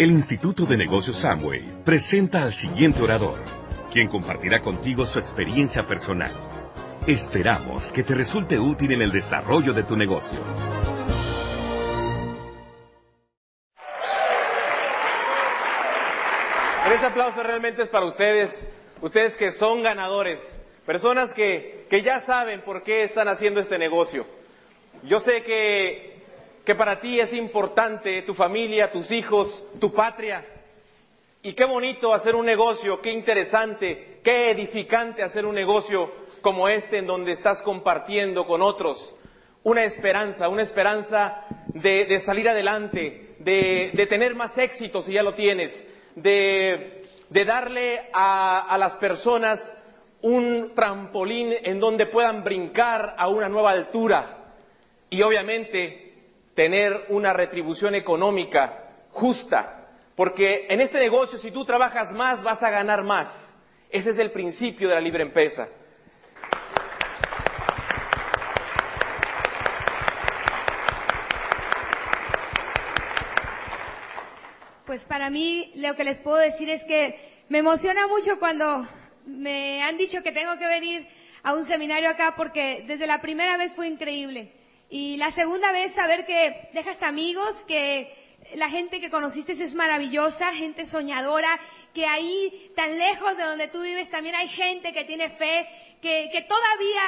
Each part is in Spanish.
El Instituto de Negocios Samway presenta al siguiente orador, quien compartirá contigo su experiencia personal. Esperamos que te resulte útil en el desarrollo de tu negocio. Ese aplauso realmente es para ustedes, ustedes que son ganadores, personas que, que ya saben por qué están haciendo este negocio. Yo sé que, que para ti es importante tu familia, tus hijos, tu patria. Y qué bonito hacer un negocio, qué interesante, qué edificante hacer un negocio como este en donde estás compartiendo con otros una esperanza, una esperanza de, salir adelante, de, tener más éxito si ya lo tienes, de, de darle a, a las personas un trampolín en donde puedan brincar a una nueva altura y obviamente tener una retribución económica justa, porque en este negocio si tú trabajas más vas a ganar más. Ese es el principio de la libre empresa. Pues para mí lo que les puedo decir es que me emociona mucho cuando me han dicho que tengo que venir a un seminario acá porque desde la primera vez fue increíble. Y la segunda vez saber que dejas amigos, que la gente que conociste es maravillosa, gente soñadora, que ahí tan lejos de donde tú vives también hay gente que tiene fe, que, todavía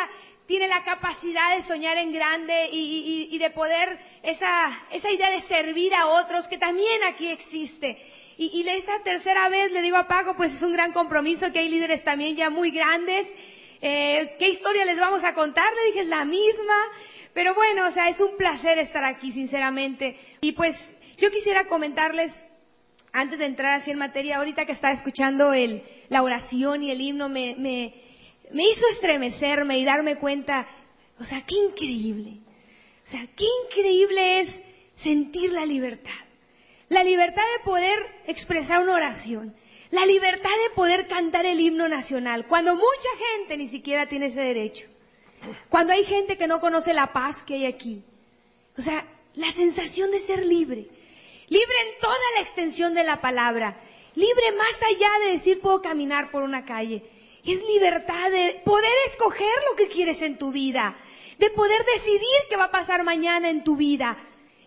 tiene la capacidad de soñar en grande y, de poder esa, esa, idea de servir a otros que también aquí existe. Y, y esta tercera vez le digo a Paco, pues es un gran compromiso que hay líderes también ya muy grandes. Eh, ¿Qué historia les vamos a contar? Le dije, la misma. Pero bueno, o sea, es un placer estar aquí, sinceramente. Y pues yo quisiera comentarles, antes de entrar así en materia, ahorita que estaba escuchando el, la oración y el himno, me, me, me hizo estremecerme y darme cuenta, o sea, qué increíble. O sea, qué increíble es sentir la libertad. La libertad de poder expresar una oración. La libertad de poder cantar el himno nacional, cuando mucha gente ni siquiera tiene ese derecho. Cuando hay gente que no conoce la paz que hay aquí. O sea, la sensación de ser libre. Libre en toda la extensión de la palabra. Libre más allá de decir puedo caminar por una calle. Es libertad de poder escoger lo que quieres en tu vida, de poder decidir qué va a pasar mañana en tu vida,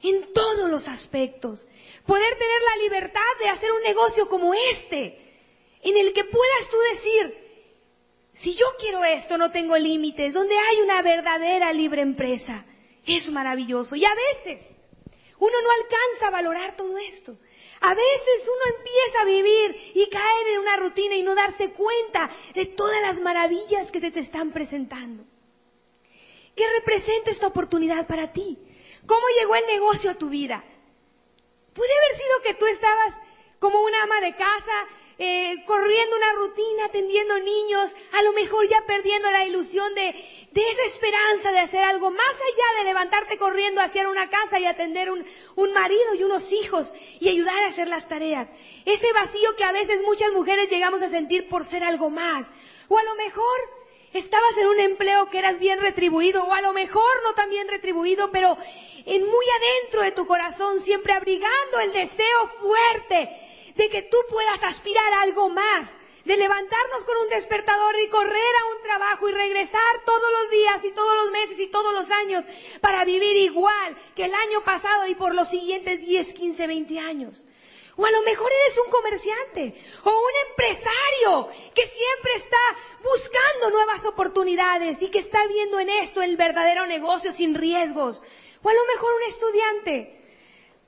en todos los aspectos. Poder tener la libertad de hacer un negocio como este, en el que puedas tú decir, si yo quiero esto, no tengo límites, donde hay una verdadera libre empresa. Es maravilloso. Y a veces uno no alcanza a valorar todo esto. A veces uno empieza a vivir y caer en una rutina y no darse cuenta de todas las maravillas que te, te están presentando. ¿Qué representa esta oportunidad para ti? ¿Cómo llegó el negocio a tu vida? Puede haber sido que tú estabas como una ama de casa, eh, corriendo una rutina, atendiendo niños, a lo mejor ya perdiendo la ilusión de, de esa esperanza de hacer algo más allá de levantarte corriendo hacia una casa y atender un, un marido y unos hijos y ayudar a hacer las tareas. Ese vacío que a veces muchas mujeres llegamos a sentir por ser algo más. O a lo mejor estabas en un empleo que eras bien retribuido, o a lo mejor no tan bien retribuido, pero en muy adentro de tu corazón, siempre abrigando el deseo fuerte de que tú puedas aspirar a algo más, de levantarnos con un despertador y correr a un trabajo y regresar todos los días y todos los meses y todos los años para vivir igual que el año pasado y por los siguientes 10, 15, 20 años. O a lo mejor eres un comerciante o un empresario que siempre está buscando nuevas oportunidades y que está viendo en esto el verdadero negocio sin riesgos. O a lo mejor un estudiante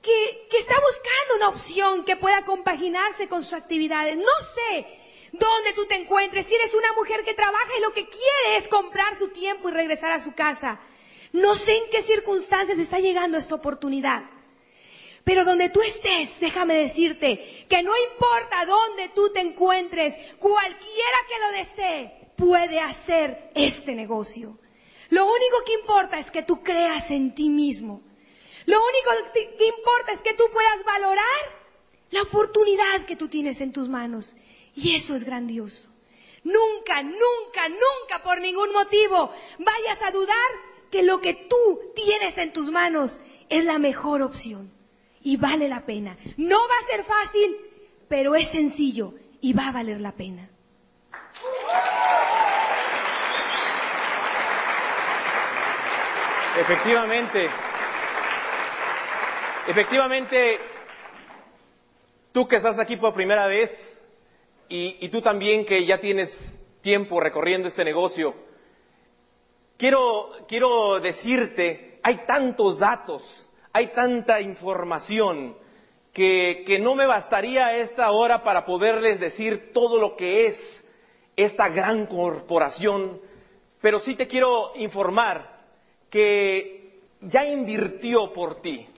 que, que está buscando una opción que pueda compaginarse con sus actividades. No sé dónde tú te encuentres, si eres una mujer que trabaja y lo que quiere es comprar su tiempo y regresar a su casa. No sé en qué circunstancias está llegando esta oportunidad. Pero donde tú estés, déjame decirte que no importa dónde tú te encuentres, cualquiera que lo desee puede hacer este negocio. Lo único que importa es que tú creas en ti mismo. Lo único que importa es que tú puedas valorar la oportunidad que tú tienes en tus manos. Y eso es grandioso. Nunca, nunca, nunca por ningún motivo vayas a dudar que lo que tú tienes en tus manos es la mejor opción. y vale la pena. No va a ser fácil, pero es sencillo y va a valer la pena. Efectivamente, efectivamente, tú que estás aquí por primera vez y, tú también que ya tienes tiempo recorriendo este negocio, quiero, quiero decirte, hay tantos datos, hay tanta información que, que no me bastaría esta hora para poderles decir todo lo que es esta gran corporación, pero sí te quiero informar que ya invirtió por ti,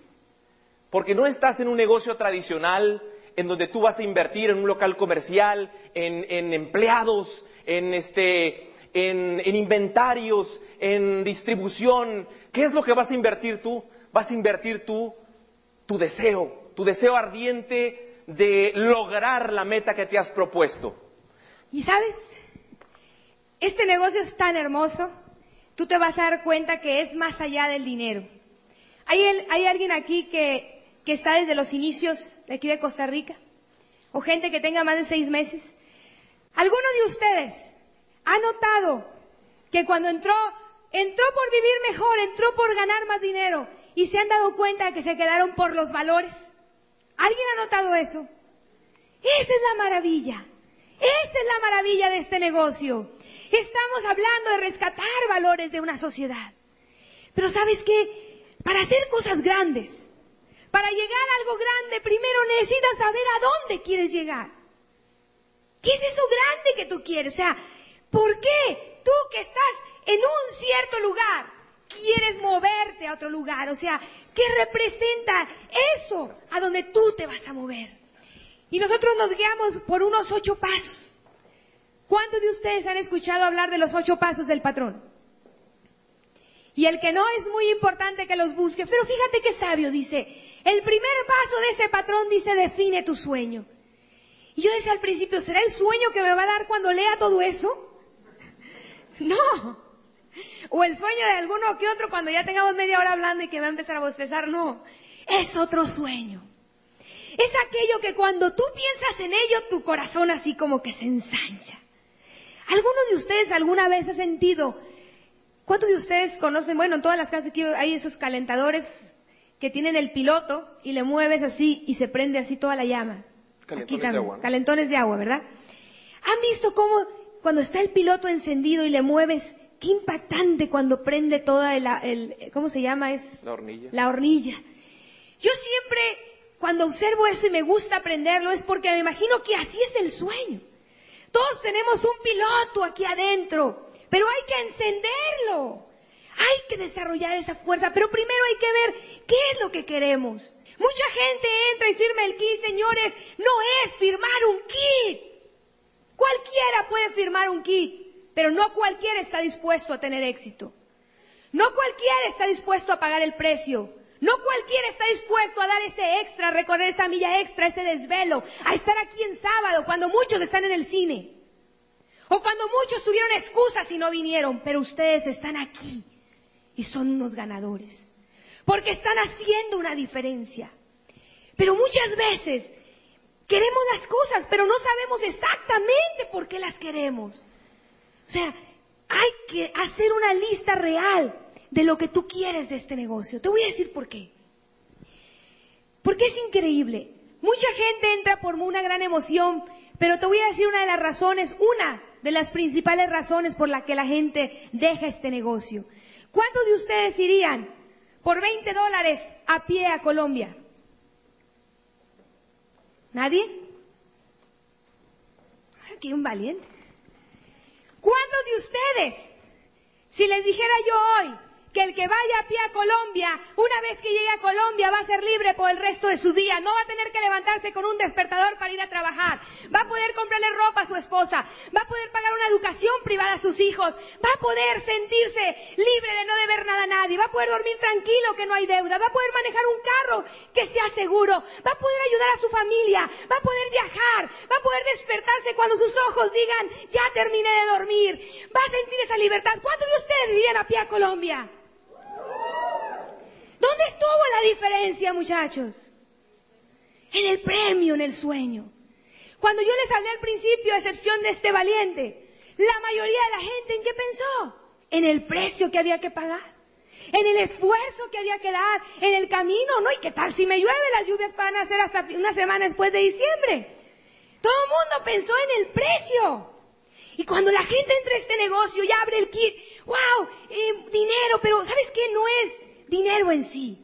porque no estás en un negocio tradicional en donde tú vas a invertir en un local comercial, en, empleados, en, este, en, en inventarios, en distribución. ¿Qué es lo que vas a invertir tú? Vas a invertir tú tu deseo, tu deseo ardiente de lograr la meta que te has propuesto. Y sabes, este negocio es tan hermoso tú te vas a dar cuenta que es más allá del dinero. ¿Hay, alguien aquí que, que está desde los inicios de aquí de Costa Rica? ¿O gente que tenga más de seis meses? ¿Alguno de ustedes ha notado que cuando entró, entró por vivir mejor, entró por ganar más dinero y se han dado cuenta de que se quedaron por los valores? ¿Alguien ha notado eso? Esa es la maravilla. Esa es la maravilla de este negocio. Estamos hablando de rescatar valores de una sociedad. Pero sabes qué? Para hacer cosas grandes, para llegar a algo grande, primero necesitas saber a dónde quieres llegar. ¿Qué es eso grande que tú quieres? O sea, ¿por qué tú que estás en un cierto lugar quieres moverte a otro lugar? O sea, ¿qué representa eso a donde tú te vas a mover? Y nosotros nos guiamos por unos ocho pasos. ¿Cuántos de ustedes han escuchado hablar de los ocho pasos del patrón? Y el que no es muy importante que los busque, pero fíjate qué sabio dice, el primer paso de ese patrón dice define tu sueño. Y yo decía al principio, ¿será el sueño que me va a dar cuando lea todo eso? No. O el sueño de alguno que otro cuando ya tengamos media hora hablando y que va a empezar a bostezar, no. Es otro sueño. Es aquello que cuando tú piensas en ello, tu corazón así como que se ensancha. ¿Alguno de ustedes alguna vez ha sentido? ¿Cuántos de ustedes conocen? Bueno, en todas las casas aquí hay esos calentadores que tienen el piloto y le mueves así y se prende así toda la llama. Calentones de agua. Calentones de agua, ¿verdad? ¿Han visto cómo cuando está el piloto encendido y le mueves, qué impactante cuando prende toda el, el ¿cómo se llama? Es la hornilla. La hornilla. Yo siempre, cuando observo eso y me gusta aprenderlo, es porque me imagino que así es el sueño. Todos tenemos un piloto aquí adentro, pero hay que encenderlo. Hay que desarrollar esa fuerza, pero primero hay que ver qué es lo que queremos. Mucha gente entra y firma el kit, señores, no es firmar un kit. Cualquiera puede firmar un kit, pero no cualquiera está dispuesto a tener éxito. No cualquiera está dispuesto a pagar el precio. No cualquiera está dispuesto a dar ese extra, a recorrer esa milla extra, ese desvelo, a estar aquí en sábado cuando muchos están en el cine. O cuando muchos tuvieron excusas y no vinieron, pero ustedes están aquí y son unos ganadores. Porque están haciendo una diferencia. Pero muchas veces queremos las cosas, pero no sabemos exactamente por qué las queremos. O sea, hay que hacer una lista real de lo que tú quieres de este negocio. Te voy a decir por qué. Porque es increíble. Mucha gente entra por una gran emoción, pero te voy a decir una de las razones, una de las principales razones por la que la gente deja este negocio. ¿Cuántos de ustedes irían por 20 dólares a pie a Colombia? ¿Nadie? Aquí un valiente. ¿Cuántos de ustedes, si les dijera yo hoy, que el que vaya a pie a Colombia, una vez que llegue a Colombia, va a ser libre por el resto de su día. No va a tener que levantarse con un despertador para ir a trabajar. Va a poder comprarle ropa a su esposa. Va a poder pagar una educación privada a sus hijos. Va a poder sentirse libre de no deber nada a nadie. Va a poder dormir tranquilo que no hay deuda. Va a poder manejar un carro que sea seguro. Va a poder ayudar a su familia. Va a poder viajar. Va a poder despertarse cuando sus ojos digan, ya terminé de dormir. Va a sentir esa libertad. ¿Cuántos de ustedes irían a pie a Colombia? ¿Dónde estuvo la diferencia, muchachos? el premio en el sueño. Cuando yo les hablé al principio, a excepción de este valiente, la mayoría de la gente en qué pensó? En el precio que había que pagar, en el esfuerzo que había que dar, en el camino, ¿no? ¿Y qué tal si me llueve? Las lluvias van a ser hasta una semana después de diciembre. Todo el mundo pensó en el precio. Y cuando la gente entra a este negocio y abre el kit, wow, eh, dinero, pero ¿sabes qué? No es dinero en sí.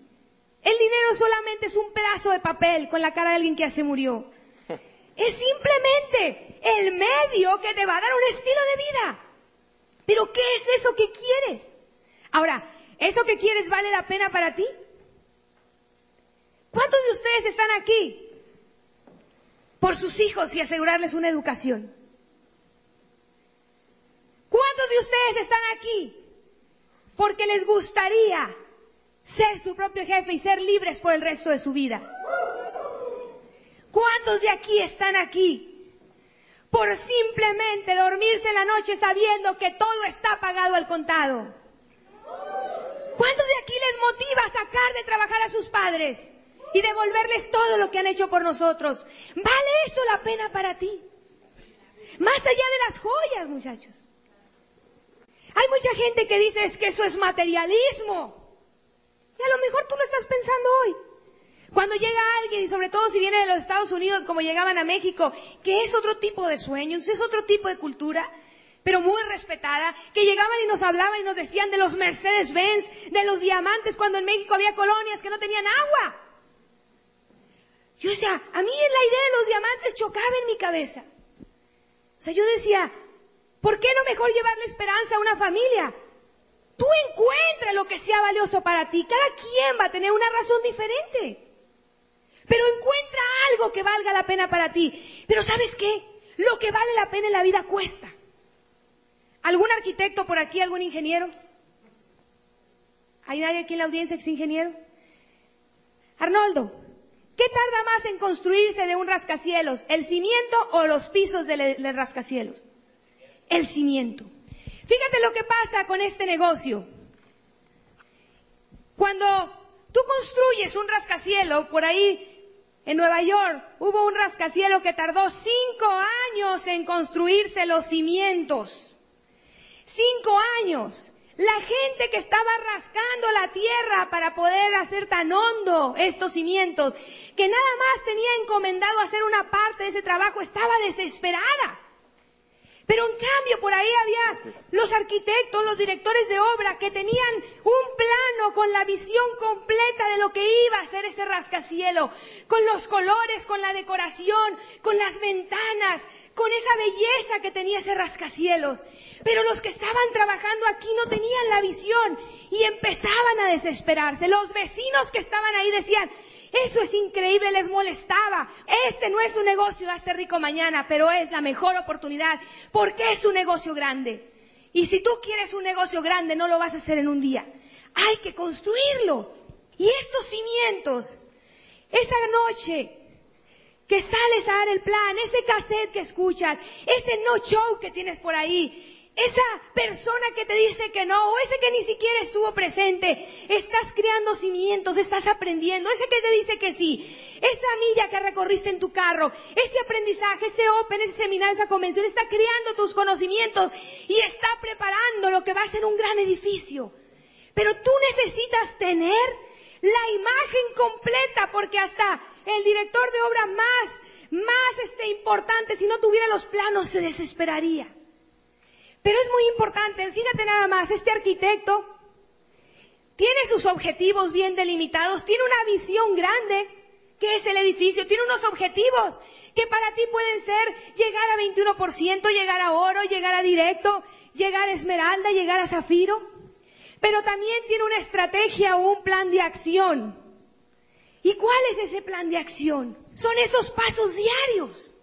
El dinero solamente es un pedazo de papel con la cara de alguien que ya se murió. Es simplemente el medio que te va a dar un estilo de vida. Pero ¿qué es eso que quieres? Ahora, ¿eso que quieres vale la pena para ti? ¿Cuántos de ustedes están aquí por sus hijos y asegurarles una educación? ¿Cuántos de ustedes están aquí porque les gustaría ser su propio jefe y ser libres por el resto de su vida? ¿Cuántos de aquí están aquí por simplemente dormirse en la noche sabiendo que todo está pagado al contado? ¿Cuántos de aquí les motiva a sacar de trabajar a sus padres y devolverles todo lo que han hecho por nosotros? ¿Vale eso la pena para ti? Más allá de las joyas, muchachos. Hay mucha gente que dice es que eso es materialismo. Y a lo mejor tú lo estás pensando hoy. Cuando llega alguien, y sobre todo si viene de los Estados Unidos, como llegaban a México, que es otro tipo de sueños, es otro tipo de cultura, pero muy respetada, que llegaban y nos hablaban y nos decían de los Mercedes-Benz, de los diamantes, cuando en México había colonias que no tenían agua. Yo decía, a mí la idea de los diamantes chocaba en mi cabeza. O sea, yo decía, ¿por qué no mejor llevarle esperanza a una familia? Tú encuentra lo que sea valioso para ti. Cada quien va a tener una razón diferente. Pero encuentra algo que valga la pena para ti. Pero ¿sabes qué? Lo que vale la pena en la vida cuesta. ¿Algún arquitecto por aquí? ¿Algún ingeniero? ¿Hay nadie aquí en la audiencia que es ingeniero? Arnoldo, ¿qué tarda más en construirse de un rascacielos? ¿El cimiento o los pisos del, del rascacielos? El cimiento. Fíjate lo que pasa con este negocio. Cuando tú construyes un rascacielos, por ahí en Nueva York hubo un rascacielos que tardó cinco años en construirse los cimientos. Cinco años. La gente que estaba rascando la tierra para poder hacer tan hondo estos cimientos, que nada más tenía encomendado hacer una parte de ese trabajo, estaba desesperada. Pero en cambio por ahí había los arquitectos, los directores de obra que tenían un plano con la visión completa de lo que iba a ser ese rascacielo, con los colores, con la decoración, con las ventanas, con esa belleza que tenía ese rascacielos. Pero los que estaban trabajando aquí no tenían la visión y empezaban a desesperarse. Los vecinos que estaban ahí decían, eso es increíble, les molestaba. Este no es un negocio hazte rico mañana, pero es la mejor oportunidad porque es un negocio grande. Y si tú quieres un negocio grande, no lo vas a hacer en un día. Hay que construirlo. Y estos cimientos, esa noche que sales a dar el plan, ese cassette que escuchas, ese no show que tienes por ahí, esa persona que te dice que no, o ese que ni siquiera estuvo presente, estás creando cimientos, estás aprendiendo, ese que te dice que sí, esa milla que recorriste en tu carro, ese aprendizaje, ese open, ese seminario, esa convención, está creando tus conocimientos y está preparando lo que va a ser un gran edificio. Pero tú necesitas tener la imagen completa porque hasta el director de obra más, más este, importante, si no tuviera los planos, se desesperaría. Pero es muy importante, fíjate nada más, este arquitecto tiene sus objetivos bien delimitados, tiene una visión grande, que es el edificio, tiene unos objetivos que para ti pueden ser llegar a 21%, llegar a oro, llegar a directo, llegar a esmeralda, llegar a zafiro. Pero también tiene una estrategia o un plan de acción. ¿Y cuál es ese plan de acción? Son esos pasos diarios.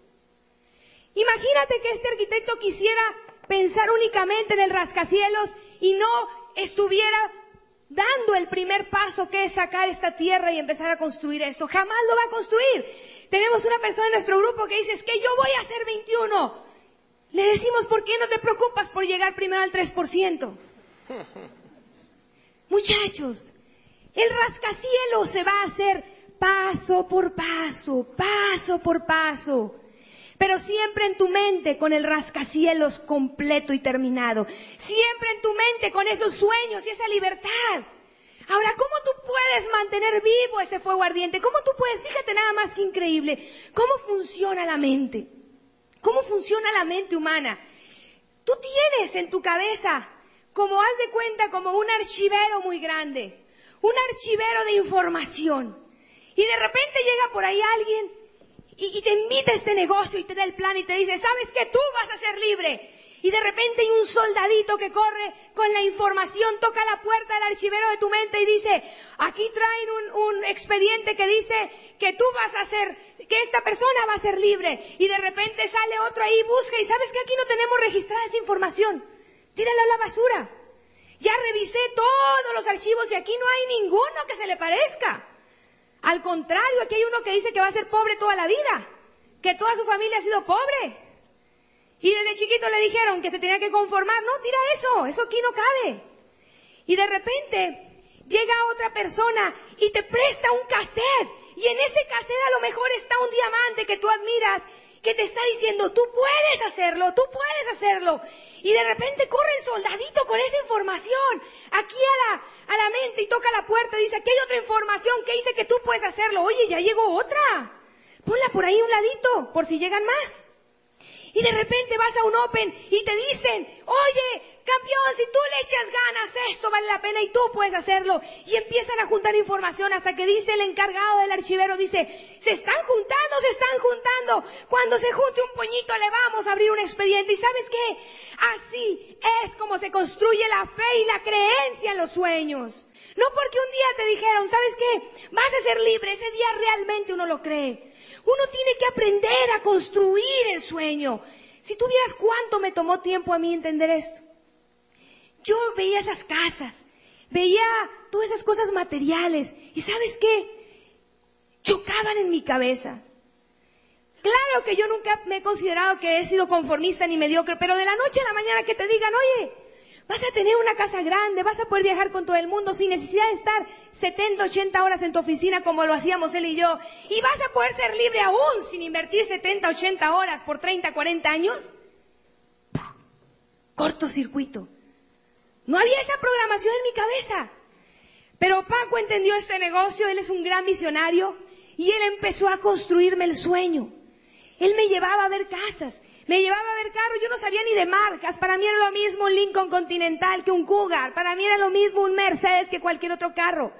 Imagínate que este arquitecto quisiera pensar únicamente en el rascacielos y no estuviera dando el primer paso que es sacar esta tierra y empezar a construir esto. Jamás lo va a construir. Tenemos una persona en nuestro grupo que dice, es que yo voy a hacer 21. Le decimos, ¿por qué no te preocupas por llegar primero al 3%? Muchachos, el rascacielos se va a hacer paso por paso, paso por paso. Pero siempre en tu mente con el rascacielos completo y terminado. Siempre en tu mente con esos sueños y esa libertad. Ahora, ¿cómo tú puedes mantener vivo ese fuego ardiente? ¿Cómo tú puedes, fíjate nada más que increíble, cómo funciona la mente? ¿Cómo funciona la mente humana? Tú tienes en tu cabeza, como haz de cuenta, como un archivero muy grande, un archivero de información. Y de repente llega por ahí alguien y, te invita a este negocio y te da el plan y te dice, sabes que tú vas a ser libre y de repente hay un soldadito que corre con la información, toca la puerta del archivero de tu mente y dice, aquí traen un, un, expediente que dice que tú vas a ser, que esta persona va a ser libre. Y de repente sale otro ahí, busca y sabes que aquí no tenemos registrada esa información. Tírala a la basura. Ya revisé todos los archivos y aquí no hay ninguno que se le parezca. Al contrario, aquí hay uno que dice que va a ser pobre toda la vida, que toda su familia ha sido pobre. Y desde chiquito le dijeron que se tenía que conformar. No, tira eso, eso aquí no cabe. Y de repente llega otra persona y te presta un cassette. Y en ese cassette a lo mejor está un diamante que tú admiras, que te está diciendo, tú puedes hacerlo, tú puedes hacerlo. Y de repente corre el soldadito con esa información aquí y toca la puerta dice, aquí hay otra información que dice que tú puedes hacerlo. Oye, ya llegó otra. Ponla por ahí un ladito, por si llegan más. Y de repente vas a un Open y te dicen, oye, campeón, si tú le echas ganas, esto vale la pena y tú puedes hacerlo. Y empiezan a juntar información hasta que dice el encargado del archivero, dice, se están juntando, se están juntando. Cuando se junte un puñito le vamos a abrir un expediente. ¿Y sabes qué? Así es como se construye la fe y la creencia en los sueños. No porque un día te dijeron, ¿sabes qué? Vas a ser libre, ese día realmente uno lo cree. Uno tiene que aprender a construir el sueño. Si tú vieras cuánto me tomó tiempo a mí entender esto. Yo veía esas casas, veía todas esas cosas materiales y ¿sabes qué? Chocaban en mi cabeza. Claro que yo nunca me he considerado que he sido conformista ni mediocre, pero de la noche a la mañana que te digan, oye, vas a tener una casa grande, vas a poder viajar con todo el mundo sin necesidad de estar 70, 80 horas en tu oficina como lo hacíamos él y yo, y vas a poder ser libre aún sin invertir 70, 80 horas por 30, 40 años, cortocircuito. No había esa programación en mi cabeza. Pero Paco entendió este negocio, él es un gran visionario, y él empezó a construirme el sueño. Él me llevaba a ver casas, me llevaba a ver carros, yo no sabía ni de marcas. Para mí era lo mismo un Lincoln Continental que un Cougar. Para mí era lo mismo un Mercedes que cualquier otro carro.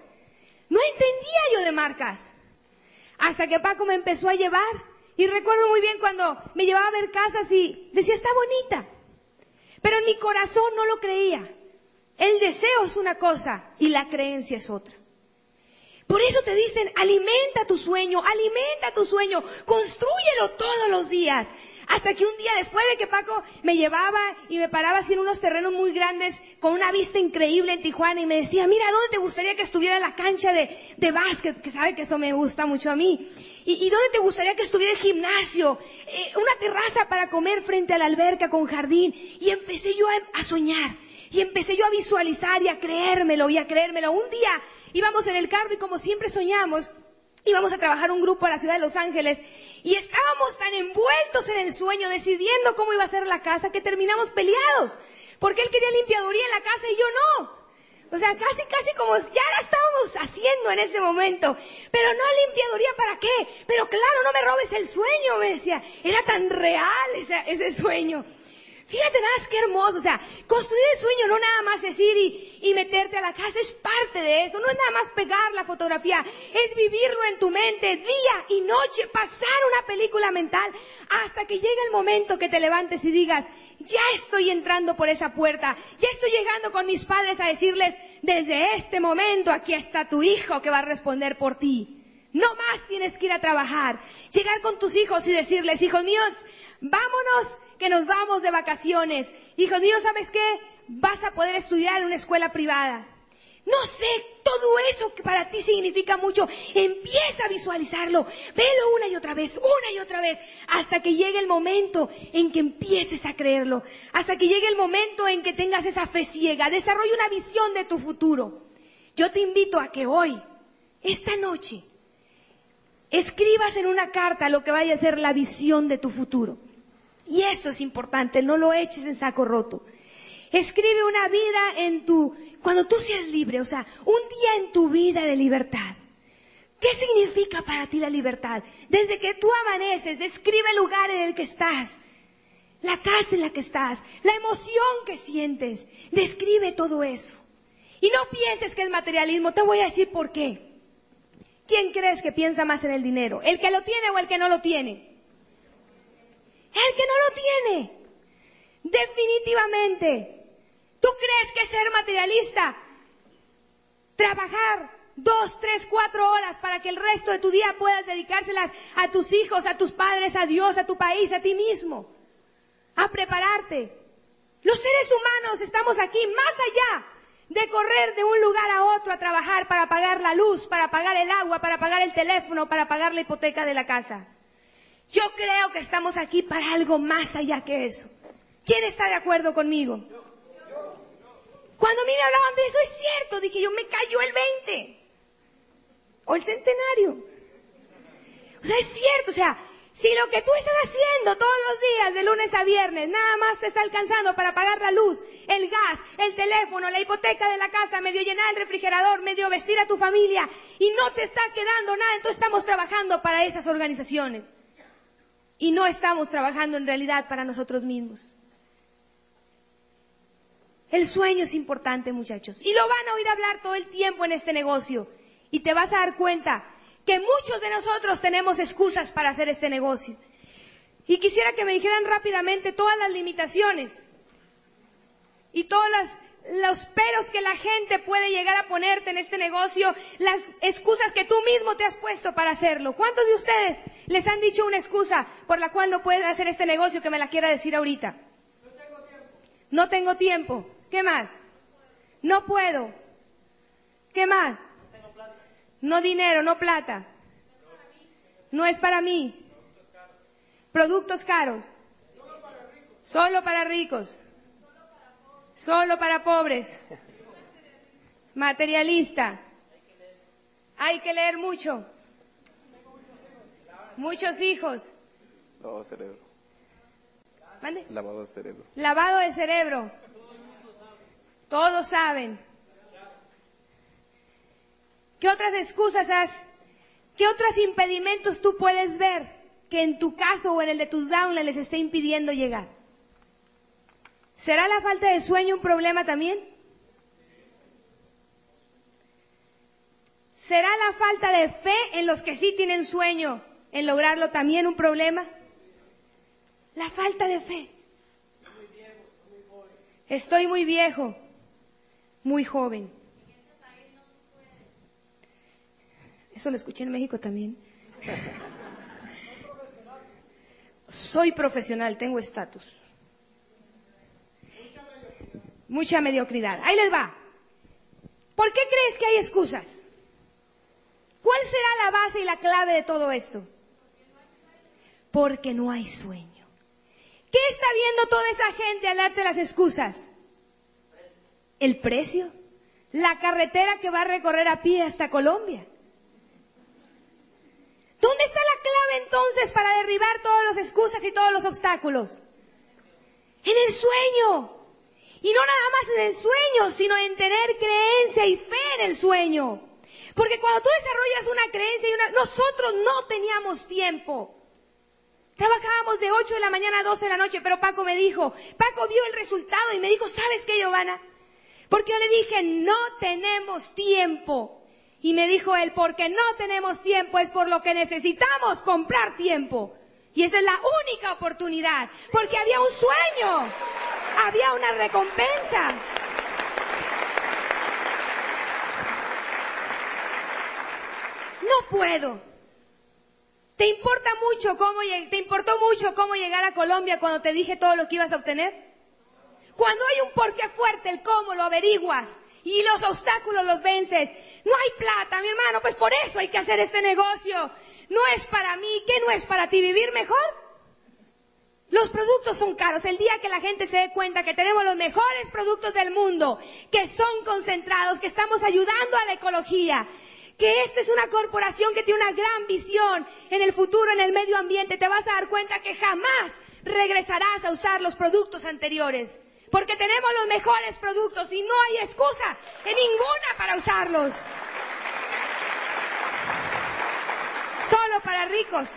No entendía yo de marcas. Hasta que Paco me empezó a llevar. Y recuerdo muy bien cuando me llevaba a ver casas y decía, está bonita. Pero en mi corazón no lo creía. El deseo es una cosa y la creencia es otra. Por eso te dicen, alimenta tu sueño, alimenta tu sueño, construyelo todos los días. Hasta que un día después de que Paco me llevaba y me paraba así en unos terrenos muy grandes con una vista increíble en Tijuana y me decía, mira, ¿dónde te gustaría que estuviera la cancha de, de básquet? Que sabe que eso me gusta mucho a mí. ¿Y, dónde te gustaría que estuviera el gimnasio? Eh, una terraza para comer frente a la alberca con jardín. Y empecé yo a, a soñar. Y empecé yo a visualizar y a creérmelo y a creérmelo. Un día íbamos en el carro y como siempre soñamos, íbamos a trabajar un grupo a la ciudad de Los Ángeles y estábamos tan envueltos en el sueño, decidiendo cómo iba a ser la casa, que terminamos peleados. Porque él quería limpiaduría en la casa y yo no. O sea, casi, casi como ya la estábamos haciendo en ese momento. Pero no limpiaduría para qué. Pero claro, no me robes el sueño, me decía. Era tan real ese, ese sueño. Fíjate nada más qué hermoso, o sea, construir el sueño no nada más decir y, y, meterte a la casa, es parte de eso, no es nada más pegar la fotografía, es vivirlo en tu mente día y noche, pasar una película mental hasta que llegue el momento que te levantes y digas, ya estoy entrando por esa puerta, ya estoy llegando con mis padres a decirles, desde este momento aquí está tu hijo que va a responder por ti. No más tienes que ir a trabajar, llegar con tus hijos y decirles, hijos míos, vámonos que nos vamos de vacaciones. Hijos míos, ¿sabes qué? Vas a poder estudiar en una escuela privada. No sé, todo eso que para ti significa mucho, empieza a visualizarlo, velo una y otra vez, una y otra vez, hasta que llegue el momento en que empieces a creerlo, hasta que llegue el momento en que tengas esa fe ciega, desarrolla una visión de tu futuro. Yo te invito a que hoy, esta noche, escribas en una carta lo que vaya a ser la visión de tu futuro. Y esto es importante, no lo eches en saco roto. Escribe una vida en tu, cuando tú seas libre, o sea, un día en tu vida de libertad. ¿Qué significa para ti la libertad? Desde que tú amaneces, describe el lugar en el que estás, la casa en la que estás, la emoción que sientes, describe todo eso. Y no pienses que es materialismo, te voy a decir por qué. ¿Quién crees que piensa más en el dinero? ¿El que lo tiene o el que no lo tiene? El que no lo tiene. Definitivamente. ¿Tú crees que ser materialista, trabajar dos, tres, cuatro horas para que el resto de tu día puedas dedicárselas a tus hijos, a tus padres, a Dios, a tu país, a ti mismo, a prepararte? Los seres humanos estamos aquí más allá de correr de un lugar a otro a trabajar para pagar la luz, para pagar el agua, para pagar el teléfono, para pagar la hipoteca de la casa. Yo creo que estamos aquí para algo más allá que eso. ¿Quién está de acuerdo conmigo? Cuando a mí me hablaban de eso, es cierto, dije yo, me cayó el 20. O el centenario. O sea, es cierto, o sea, si lo que tú estás haciendo todos los días, de lunes a viernes, nada más te está alcanzando para pagar la luz, el gas, el teléfono, la hipoteca de la casa, medio llenar el refrigerador, medio vestir a tu familia, y no te está quedando nada, entonces estamos trabajando para esas organizaciones. Y no estamos trabajando en realidad para nosotros mismos. El sueño es importante, muchachos. Y lo van a oír hablar todo el tiempo en este negocio. Y te vas a dar cuenta que muchos de nosotros tenemos excusas para hacer este negocio. Y quisiera que me dijeran rápidamente todas las limitaciones y todos los peros que la gente puede llegar a ponerte en este negocio, las excusas que tú mismo te has puesto para hacerlo. ¿Cuántos de ustedes les han dicho una excusa por la cual no pueden hacer este negocio que me la quiera decir ahorita? No tengo tiempo. No tengo tiempo. ¿Qué más? No puedo. ¿Qué más? No dinero, no plata. No es para mí. Productos caros. Solo para ricos. Solo para pobres. Materialista. Hay que leer mucho. Muchos hijos. Lavado de cerebro. ¿Mande? Lavado de cerebro. Lavado de cerebro. Todos saben. ¿Qué otras excusas has? ¿Qué otros impedimentos tú puedes ver que en tu caso o en el de tus downlines les esté impidiendo llegar? ¿Será la falta de sueño un problema también? ¿Será la falta de fe en los que sí tienen sueño en lograrlo también un problema? La falta de fe. Estoy muy viejo, muy joven. Eso lo escuché en México también. Soy profesional, tengo estatus. Mucha mediocridad. Ahí les va. ¿Por qué crees que hay excusas? ¿Cuál será la base y la clave de todo esto? Porque no hay sueño. ¿Qué está viendo toda esa gente al darte las excusas? El precio. La carretera que va a recorrer a pie hasta Colombia. ¿Dónde está la clave entonces para derribar todas las excusas y todos los obstáculos? En el sueño. Y no nada más en el sueño, sino en tener creencia y fe en el sueño. Porque cuando tú desarrollas una creencia y una... Nosotros no teníamos tiempo. Trabajábamos de 8 de la mañana a 12 de la noche, pero Paco me dijo, Paco vio el resultado y me dijo, ¿sabes qué, Giovanna? Porque yo le dije, no tenemos tiempo. Y me dijo él, porque no tenemos tiempo es por lo que necesitamos comprar tiempo. Y esa es la única oportunidad, porque había un sueño, había una recompensa. No puedo. ¿Te importa mucho cómo te importó mucho cómo llegar a Colombia cuando te dije todo lo que ibas a obtener? Cuando hay un porqué fuerte, el cómo lo averiguas y los obstáculos los vences. No hay plata, mi hermano, pues por eso hay que hacer este negocio. No es para mí, ¿qué no es para ti? ¿Vivir mejor? Los productos son caros. El día que la gente se dé cuenta que tenemos los mejores productos del mundo, que son concentrados, que estamos ayudando a la ecología, que esta es una corporación que tiene una gran visión en el futuro, en el medio ambiente, te vas a dar cuenta que jamás regresarás a usar los productos anteriores. Porque tenemos los mejores productos y no hay excusa en ninguna para usarlos. Solo para ricos.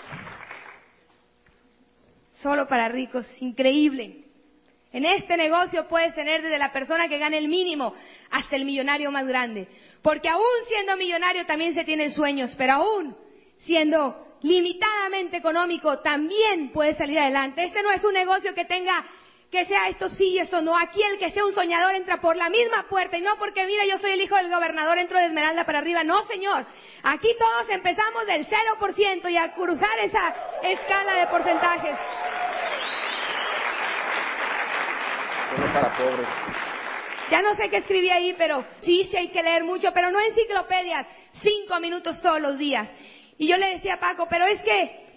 Solo para ricos. Increíble. En este negocio puedes tener desde la persona que gana el mínimo hasta el millonario más grande. Porque aún siendo millonario también se tienen sueños, pero aún siendo limitadamente económico también puedes salir adelante. Este no es un negocio que tenga que sea esto sí y esto no. Aquí el que sea un soñador entra por la misma puerta y no porque mira yo soy el hijo del gobernador entro de Esmeralda para arriba. No señor. Aquí todos empezamos del 0% y a cruzar esa escala de porcentajes. Ya no sé qué escribí ahí, pero sí, sí hay que leer mucho, pero no enciclopedias. Cinco minutos todos los días. Y yo le decía a Paco, pero es que,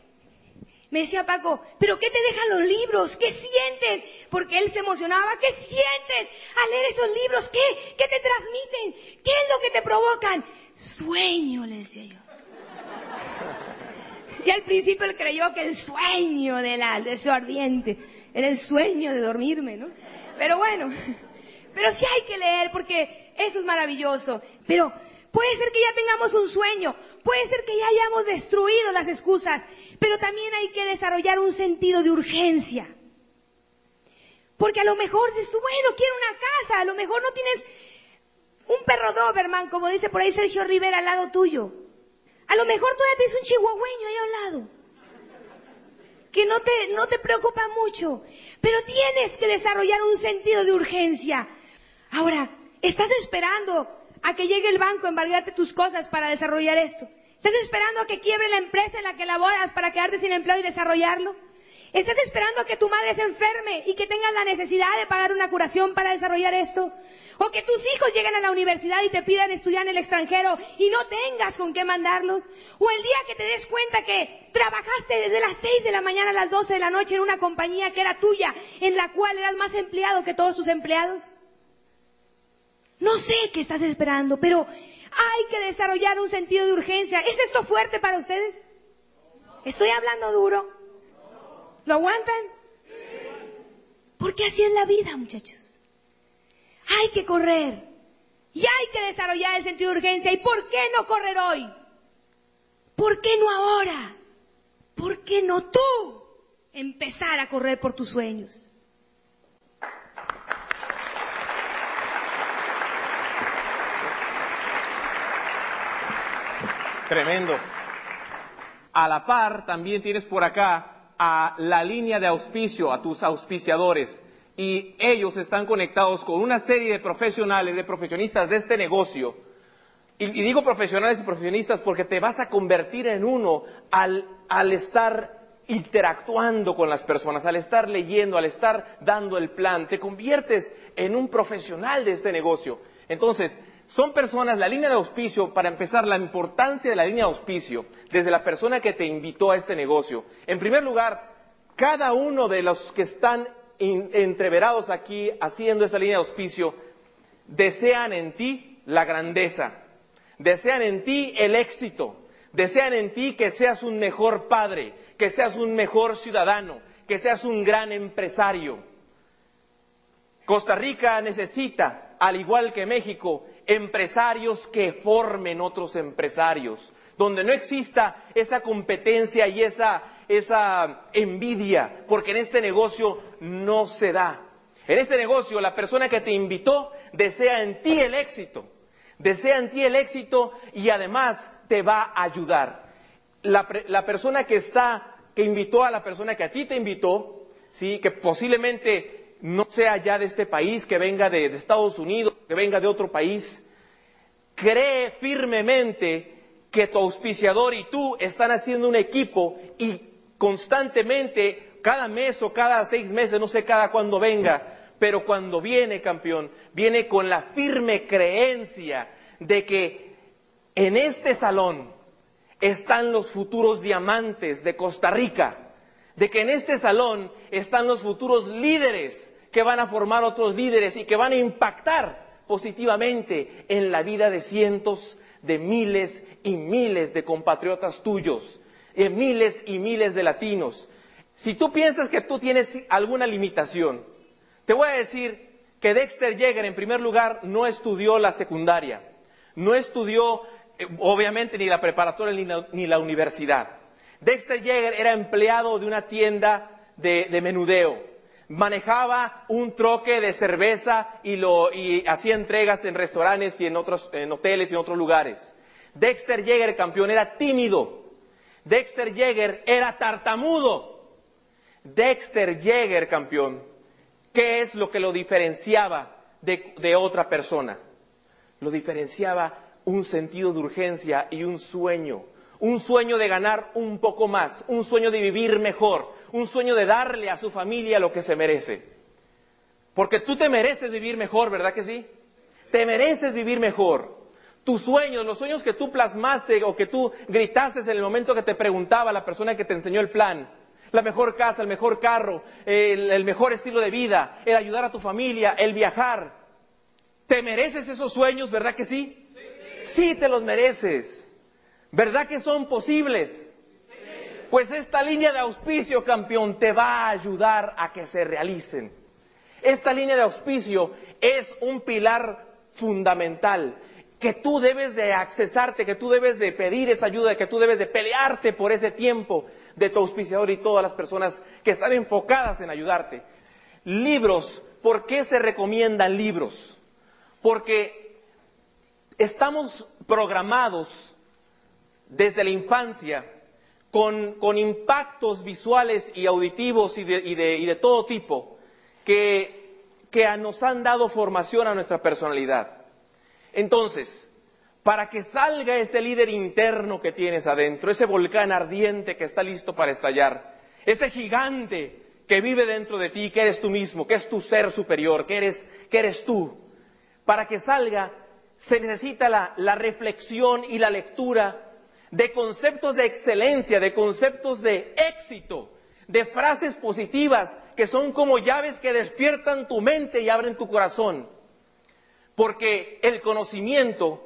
me decía Paco, pero ¿qué te dejan los libros? ¿Qué sientes? Porque él se emocionaba. ¿Qué sientes al leer esos libros? ¿Qué? ¿Qué te transmiten? ¿Qué es lo que te provocan? Sueño, le decía yo. Y al principio él creyó que el sueño de la, de ese ardiente era el sueño de dormirme, ¿no? Pero bueno, pero sí hay que leer porque eso es maravilloso. Pero puede ser que ya tengamos un sueño, puede ser que ya hayamos destruido las excusas, pero también hay que desarrollar un sentido de urgencia. Porque a lo mejor dices tú, bueno, quiero una casa, a lo mejor no tienes un perro Doberman, como dice por ahí Sergio Rivera, al lado tuyo. A lo mejor todavía tienes un chihuahueño ahí a un lado. Que no te, no te preocupa mucho. Pero tienes que desarrollar un sentido de urgencia. Ahora, ¿estás esperando a que llegue el banco a embargarte tus cosas para desarrollar esto? ¿Estás esperando a que quiebre la empresa en la que laboras para quedarte sin empleo y desarrollarlo? ¿Estás esperando a que tu madre se enferme y que tengas la necesidad de pagar una curación para desarrollar esto? O que tus hijos lleguen a la universidad y te pidan estudiar en el extranjero y no tengas con qué mandarlos. O el día que te des cuenta que trabajaste desde las 6 de la mañana a las 12 de la noche en una compañía que era tuya, en la cual eras más empleado que todos tus empleados. No sé qué estás esperando, pero hay que desarrollar un sentido de urgencia. ¿Es esto fuerte para ustedes? ¿Estoy hablando duro? ¿Lo aguantan? Porque así es la vida, muchachos. Hay que correr. Y hay que desarrollar el sentido de urgencia. ¿Y por qué no correr hoy? ¿Por qué no ahora? ¿Por qué no tú empezar a correr por tus sueños? Tremendo. A la par también tienes por acá a la línea de auspicio, a tus auspiciadores y ellos están conectados con una serie de profesionales, de profesionistas de este negocio. Y, digo profesionales y profesionistas porque te vas a convertir en uno al, al estar interactuando con las personas, al estar leyendo, al estar dando el plan, te conviertes en un profesional de este negocio. Entonces, son personas, la línea de auspicio, para empezar, la importancia de la línea de auspicio, desde la persona que te invitó a este negocio. En primer lugar, cada uno de los que están entreverados aquí haciendo esta línea de auspicio, desean en ti la grandeza, desean en ti el éxito, desean en ti que seas un mejor padre, que seas un mejor ciudadano, que seas un gran empresario. Costa Rica necesita, al igual que México, empresarios que formen otros empresarios, donde no exista esa competencia y esa esa envidia, porque en este negocio no se da. En este negocio la persona que te invitó desea en ti el éxito, desea en ti el éxito y además te va a ayudar. La, persona que está, que invitó a la persona que a ti te invitó, sí, que posiblemente no sea ya de este país, que venga de Estados Unidos, que venga de otro país, cree firmemente que tu auspiciador y tú están haciendo un equipo y constantemente, cada mes o cada seis meses, no sé cada cuándo venga, pero cuando viene campeón, viene con la firme creencia de que en este salón están los futuros diamantes de Costa Rica, de que en este salón están los futuros líderes que van a formar otros líderes y que van a impactar positivamente en la vida de cientos de miles y miles de compatriotas tuyos, de miles y miles de latinos. Si tú piensas que tú tienes alguna limitación, te voy a decir que Dexter Yeager, en primer lugar, no estudió la secundaria, no estudió, eh, obviamente, ni la preparatoria ni la, universidad. Dexter Yeager era empleado de una tienda de menudeo manejaba un troque de cerveza y, lo, y hacía entregas en restaurantes y en otros en hoteles y en otros lugares. Dexter Yeager, campeón, era tímido. Dexter Yeager era tartamudo. Dexter Yeager, campeón, ¿qué es lo que lo diferenciaba de, de otra persona? Lo diferenciaba un sentido de urgencia y un sueño un sueño de ganar un poco más, un sueño de vivir mejor, un sueño de darle a su familia lo que se merece. Porque tú te mereces vivir mejor, ¿verdad que sí? Te mereces vivir mejor. Tus sueños, los sueños que tú plasmaste o que tú gritaste en el momento que te preguntaba la persona que te enseñó el plan, la mejor casa, el mejor carro, el, mejor estilo de vida, el ayudar a tu familia, el viajar. ¿Te mereces esos sueños, verdad que sí? Sí, te los mereces. ¿Verdad que son posibles? Pues esta línea de auspicio, campeón, te va a ayudar a que se realicen. Esta línea de auspicio es un pilar fundamental que tú debes de accesarte, que tú debes de pedir esa ayuda, que tú debes de pelearte por ese tiempo de tu auspiciador y todas las personas que están enfocadas en ayudarte. Libros, ¿por qué se recomiendan libros? Porque estamos programados desde la infancia con, impactos visuales y auditivos y de, todo tipo que, que nos han dado formación a nuestra personalidad. Entonces, para que salga ese líder interno que tienes adentro, ese volcán ardiente que está listo para estallar, ese gigante que vive dentro de ti, que eres tú mismo, que es tu ser superior, que eres, que eres tú, para que salga se necesita la, la reflexión y la lectura de conceptos de excelencia, de conceptos de éxito, de frases positivas que son como llaves que despiertan tu mente y abren tu corazón. Porque el conocimiento,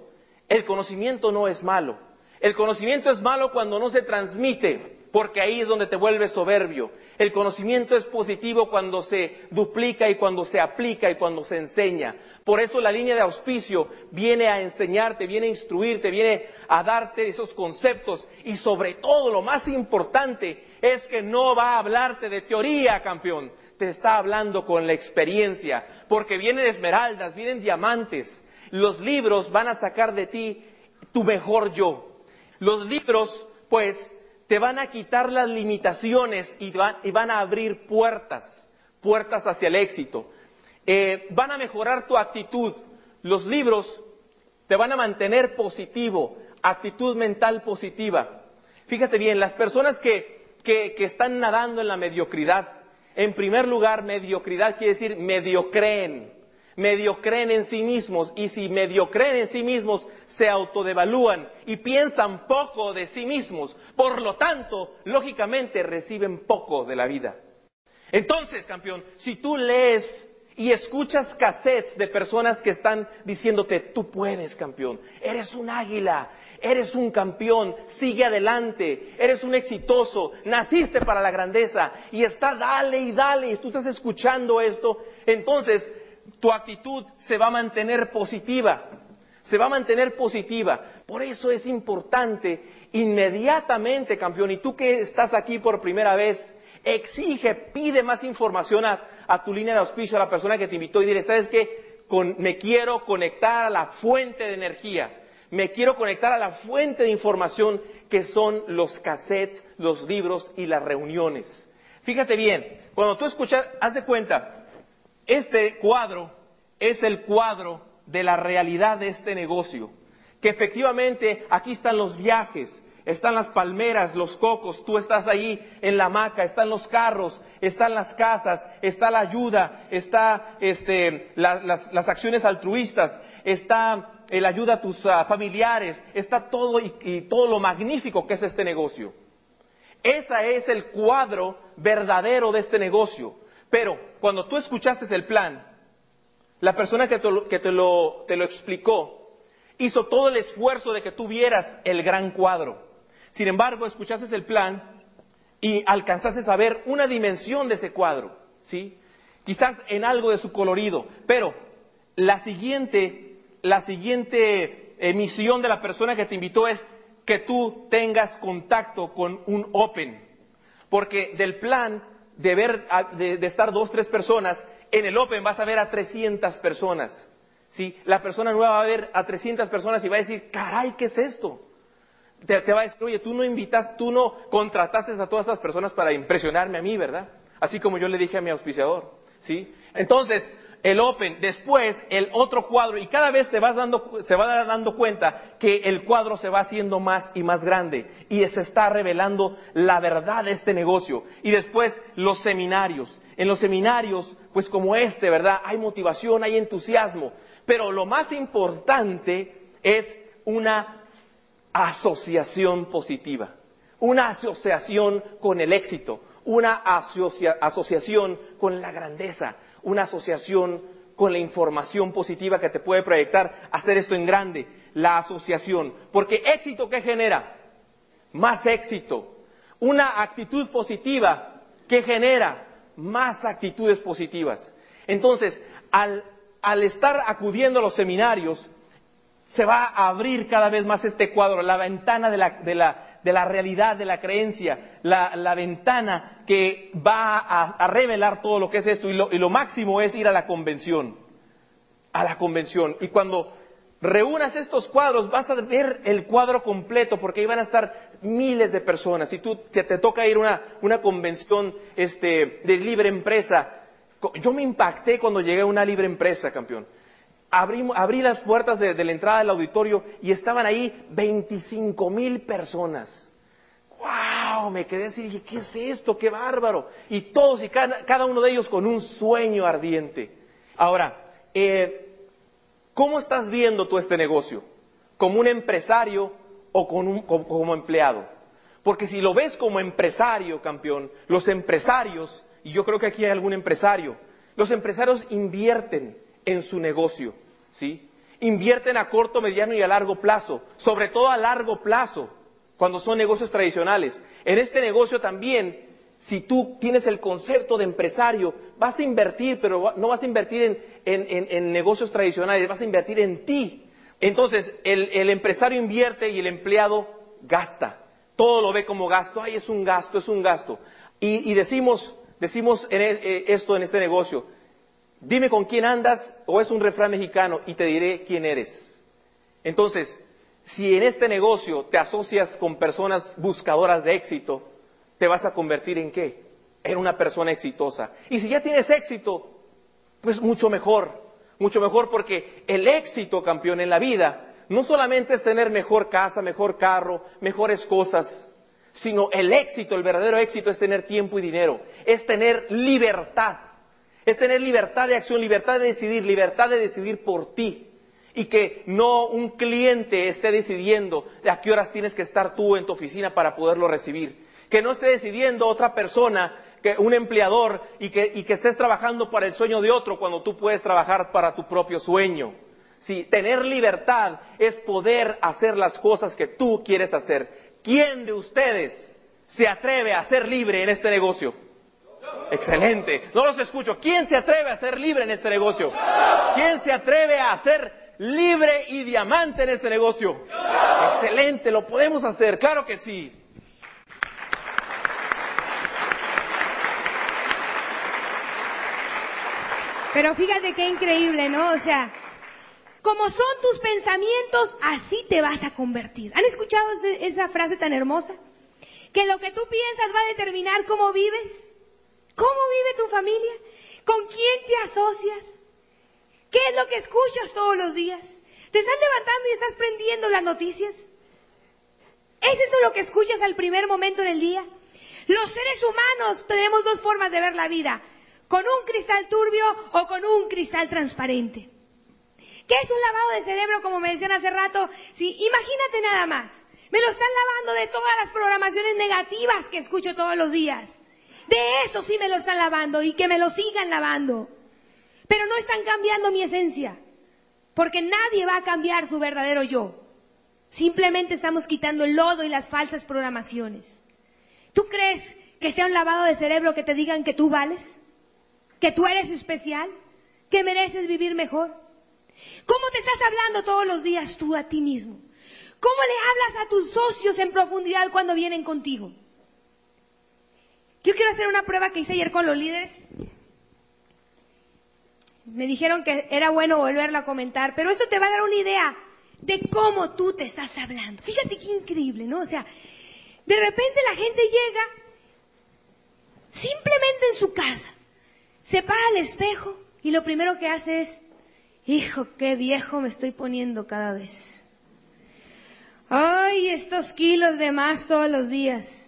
el conocimiento no es malo. El conocimiento es malo cuando no se transmite, porque ahí es donde te vuelves soberbio. El conocimiento es positivo cuando se duplica y cuando se aplica y cuando se enseña. Por eso la línea de auspicio viene a enseñarte, viene a instruirte, viene a darte esos conceptos y sobre todo lo más importante es que no va a hablarte de teoría, campeón. Te está hablando con la experiencia, porque vienen esmeraldas, vienen diamantes. Los libros van a sacar de ti tu mejor yo. Los libros, pues, te van a quitar las limitaciones y van, a abrir puertas, puertas hacia el éxito. Eh, van a mejorar tu actitud. Los libros te van a mantener positivo, actitud mental positiva. Fíjate bien, las personas que, que, que están nadando en la mediocridad, en primer lugar, mediocridad quiere decir medio creen en sí mismos y si medio creen en sí mismos se autodevalúan y piensan poco de sí mismos. Por lo tanto, lógicamente reciben poco de la vida. Entonces, campeón, si tú lees y escuchas cassettes de personas que están diciéndote, tú puedes, campeón, eres un águila, eres un campeón, sigue adelante, eres un exitoso, naciste para la grandeza. Y está dale y dale y tú estás escuchando esto, entonces tu actitud se va a mantener positiva, se va a mantener positiva. Por eso es importante inmediatamente, campeón, y tú que estás aquí por primera vez, exige, pide más información a, tu línea de auspicio, a la persona que te invitó y dile, ¿sabes qué? me quiero conectar a la fuente de energía, me quiero conectar a la fuente de información que son los cassettes, los libros y las reuniones. Fíjate bien, cuando tú escuchas, haz de cuenta, este cuadro es el cuadro de la realidad de este negocio, que efectivamente aquí están los viajes, están las palmeras, los cocos, tú estás ahí en la hamaca, están los carros, están las casas, está la ayuda, está este, las, acciones altruistas, está la ayuda a tus ah, familiares, está todo y, todo lo magnífico que es este negocio. Ese es el cuadro verdadero de este negocio. Pero cuando tú escuchaste el plan, la persona que te lo, explicó, hizo todo el esfuerzo de que tú vieras el gran cuadro. Sin embargo, escuchaste el plan y alcanzaste a ver una dimensión de ese cuadro, ¿sí? Quizás en algo de su colorido, pero la siguiente, la siguiente emisión de la persona que te invitó es que tú tengas contacto con un Open, porque del plan de ver, estar dos, tres personas, en el Open vas a ver a 300 personas. ¿sí? La persona nueva va a ver a 300 personas y va a decir, caray, ¿qué es esto? Te, va a decir, oye, tú no invitas, tú no contrataste a todas esas personas para impresionarme a mí, ¿verdad? Así como yo le dije a mi auspiciador, ¿sí? Entonces, el Open, después el otro cuadro, y cada vez te vas dando, se va dando cuenta que el cuadro se va haciendo más y más grande, y se está revelando la verdad de este negocio. Y después los seminarios. En los seminarios, pues como este, ¿verdad? Hay motivación, hay entusiasmo, pero lo más importante es una asociación positiva, una asociación con el éxito, una asociación con la grandeza, una asociación con la información positiva que te puede proyectar hacer esto en grande, la asociación. Porque éxito que genera más éxito, una actitud positiva que genera más actitudes positivas. Entonces, al al estar acudiendo a los seminarios, se va a abrir cada vez más este cuadro, la ventana de la, realidad, de la creencia, la, ventana que va a, revelar todo lo que es esto. Y lo, y lo máximo es ir a la convención, a la convención. Y cuando reúnas estos cuadros, vas a ver el cuadro completo, porque ahí van a estar miles de personas. Si tú te, te toca ir a una, una convención este, de libre empresa, yo me impacté cuando llegué a una libre empresa, campeón. Abrí, las puertas de, la entrada del auditorio y estaban ahí 25 mil personas. ¡Wow! Me quedé así y dije, ¿qué es esto? ¡Qué bárbaro! Y todos y cada, uno de ellos con un sueño ardiente. Ahora, eh, ¿cómo estás viendo tú este negocio? ¿Como un empresario o como empleado? Porque si lo ves como empresario, campeón, los empresarios y yo creo que aquí hay algún empresario. Los empresarios invierten en su negocio, ¿sí? Invierten a corto, mediano y a largo plazo, sobre todo a largo plazo, cuando son negocios tradicionales. En este negocio también, si tú tienes el concepto de empresario, vas a invertir, pero no vas a invertir en, negocios tradicionales, vas a invertir en ti. Entonces, el, empresario invierte y el empleado gasta. Todo lo ve como gasto. Ay, es un gasto, es un gasto. y decimos, decimos en eh, esto en este negocio, dime con quién andas o es un refrán mexicano y te diré quién eres. Entonces, si en este negocio te asocias con personas buscadoras de éxito, te vas a convertir en qué? En una persona exitosa. Y si ya tienes éxito, pues mucho mejor, mucho mejor porque el éxito, campeón, en la vida, no solamente es tener mejor casa, mejor carro, mejores cosas, sino el éxito, el verdadero éxito es tener tiempo y dinero, es tener libertad, es tener libertad de acción, libertad de decidir, libertad de decidir por ti. Y que no un cliente esté decidiendo a qué horas tienes que estar tú en tu oficina para poderlo recibir. Que no esté decidiendo otra persona, que un empleador, y que, estés trabajando para el sueño de otro cuando tú puedes trabajar para tu propio sueño. Sí, tener libertad es poder hacer las cosas que tú quieres hacer. ¿Quién de ustedes se atreve a ser libre en este negocio? Excelente. No los escucho. ¿Quién se atreve a ser libre en este negocio? ¿Quién se atreve a ser libre y diamante en este negocio? Excelente. Lo podemos hacer. Claro que sí. Pero fíjate qué increíble, ¿no? O sea, como son tus pensamientos, así te vas a convertir. ¿Han escuchado esa frase tan hermosa? Que lo que tú piensas va a determinar cómo vives. ¿Cómo vive tu familia? ¿Con quién te asocias? ¿Qué es lo que escuchas todos los días? ¿Te estás levantando y estás prendiendo las noticias? ¿Es eso lo que escuchas al primer momento en el día? Los seres humanos tenemos dos formas de ver la vida, con un cristal turbio o con un cristal transparente. ¿Qué es un lavado de cerebro, como me decían hace rato? Sí, imagínate nada más. Me lo están lavando de todas las programaciones negativas que escucho todos los días. De eso sí me lo están lavando y que me lo sigan lavando. Pero no están cambiando mi esencia. Porque nadie va a cambiar su verdadero yo. Simplemente estamos quitando el lodo y las falsas programaciones. ¿Tú crees que sea un lavado de cerebro que te digan que tú vales? ¿Que tú eres especial? ¿Que mereces vivir mejor? ¿Cómo te estás hablando todos los días tú a ti mismo? ¿Cómo le hablas a tus socios en profundidad cuando vienen contigo? Yo quiero hacer una prueba que hice ayer con los líderes. Me dijeron que era bueno volverla a comentar, pero esto te va a dar una idea de cómo tú te estás hablando. Fíjate qué increíble, ¿no? O sea, de repente la gente llega simplemente en su casa, se para al espejo y lo primero que hace es, hijo, qué viejo me estoy poniendo cada vez. Ay, estos kilos de más todos los días.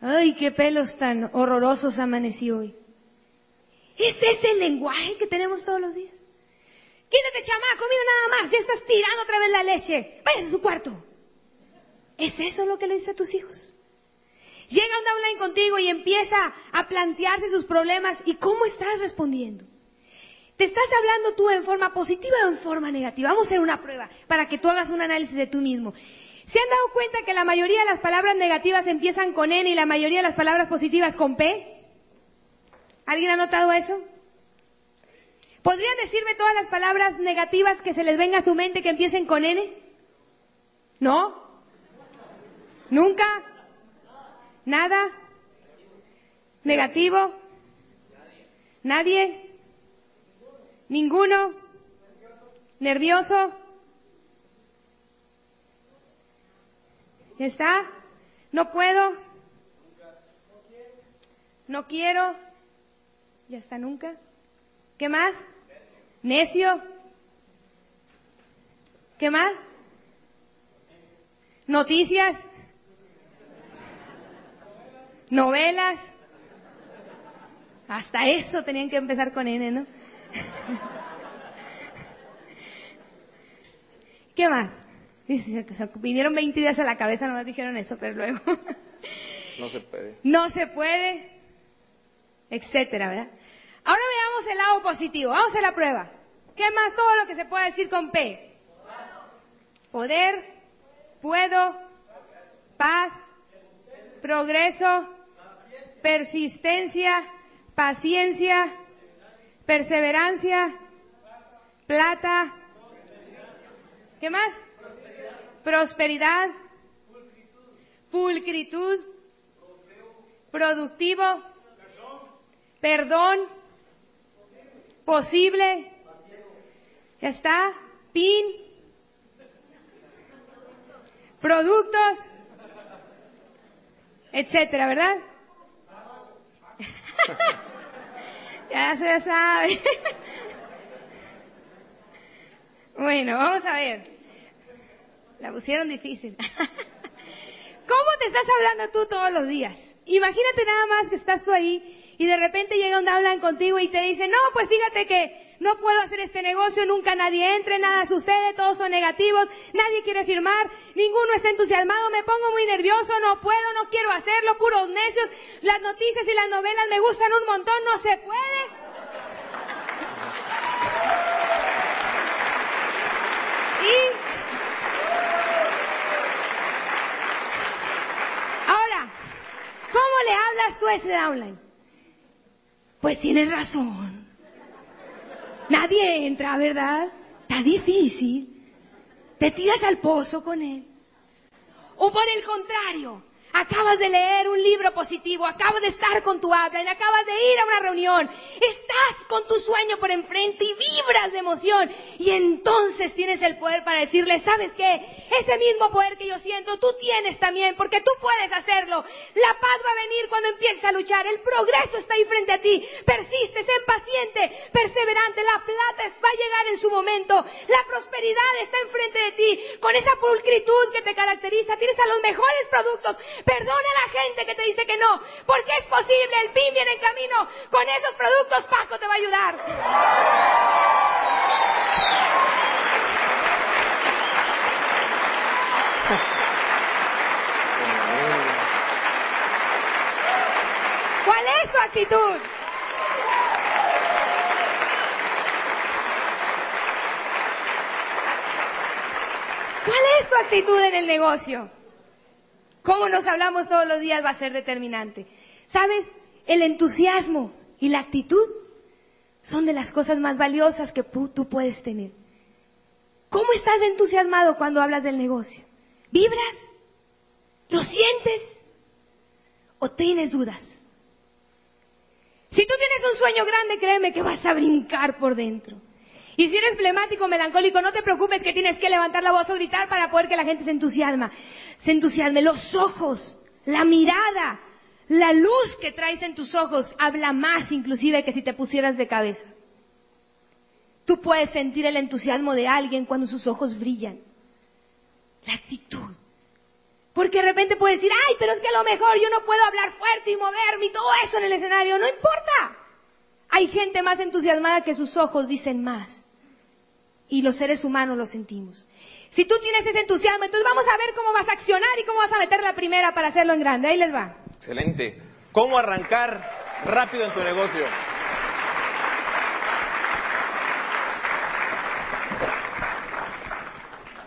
Ay, qué pelos tan horrorosos amanecí hoy. ¿Ese es el lenguaje que tenemos todos los días? Quítate, chamaco, mira nada más, ya estás tirando otra vez la leche. Váyase a su cuarto. ¿Es eso lo que le dice a tus hijos? Llega un downline contigo y empieza a plantearse sus problemas y cómo estás respondiendo. ¿Te estás hablando tú en forma positiva o en forma negativa? Vamos a hacer una prueba para que tú hagas un análisis de tú mismo. ¿Se han dado cuenta que la mayoría de las palabras negativas empiezan con N y la mayoría de las palabras positivas con P? ¿Alguien ha notado eso? ¿Podrían decirme todas las palabras negativas que se les venga a su mente que empiecen con N? ¿No? ¿Nunca? ¿Nada? ¿Negativo? ¿Nadie? ¿Ninguno? ¿Nervioso? Está? ¿No puedo? ¿No quiero? ¿Ya está nunca? ¿Qué más? Necio. ¿Qué más? Noticias. Novelas. Hasta eso tenían que empezar con N, ¿no? ¿Qué más? Vinieron 20 días a la cabeza, no me dijeron eso, pero luego. No se puede. No se puede, etcétera, ¿verdad? Ahora veamos el lado positivo. Vamos a la prueba. ¿Qué más? Todo lo que se puede decir con P. Poder, puedo, paz, progreso, persistencia, paciencia, perseverancia, plata. ¿Qué más? Prosperidad, pulcritud, productivo, perdón, posible. ¿Ya está? PIN. Productos. Etcétera, ¿verdad? ya se sabe. bueno, vamos a ver. La pusieron difícil. ¿Cómo te estás hablando tú todos los días? Imagínate nada más que estás tú ahí y de repente llega un hablan contigo y te dice, no, pues fíjate que no puedo hacer este negocio, nunca nadie entre, nada sucede, todos son negativos, nadie quiere firmar, ninguno está entusiasmado, me pongo muy nervioso, no puedo, no quiero hacerlo, puros necios, las noticias y las novelas me gustan un montón, no se puede. Y ahora, ¿cómo le hablas tú a ese downline? Pues tienes razón. Nadie entra, ¿verdad? Está difícil. Te tiras al pozo con él. O por el contrario, Acabas de leer un libro positivo, acabas de estar con tu habla, acabas de ir a una reunión, estás con tu sueño por enfrente y vibras de emoción. Y entonces tienes el poder para decirle, ¿sabes qué? Ese mismo poder que yo siento, tú tienes también, porque tú puedes hacerlo. La paz va a venir cuando empieces a luchar, el progreso está ahí frente a ti. Persiste, sé paciente, perseverante, la plata va a llegar en su momento, la prosperidad está enfrente de ti, con esa pulcritud que te caracteriza, tienes a los mejores productos Perdona a la gente que te dice que no, porque es posible, el PIN viene en camino. Con esos productos Paco te va a ayudar. ¿Cuál es su actitud? ¿Cuál es tu actitud en el negocio? Cómo nos hablamos todos los días va a ser determinante. ¿Sabes? El entusiasmo y la actitud son de las cosas más valiosas que tú puedes tener. ¿Cómo estás entusiasmado cuando hablas del negocio? ¿Vibras? ¿Lo sientes? ¿O tienes dudas? Si tú tienes un sueño grande, créeme que vas a brincar por dentro. Y si eres flemático, melancólico, no te preocupes que tienes que levantar la voz o gritar para poder que la gente se entusiasma. Se entusiasme. Los ojos, la mirada, la luz que traes en tus ojos habla más inclusive que si te pusieras de cabeza. Tú puedes sentir el entusiasmo de alguien cuando sus ojos brillan. La actitud. Porque de repente puedes decir, ay, pero es que a lo mejor yo no puedo hablar fuerte y moverme y todo eso en el escenario. No importa. Hay gente más entusiasmada que sus ojos dicen más. Y los seres humanos lo sentimos. Si tú tienes ese entusiasmo, entonces vamos a ver cómo vas a accionar y cómo vas a meter la primera para hacerlo en grande. Ahí les va. Excelente. ¿Cómo arrancar rápido en tu negocio?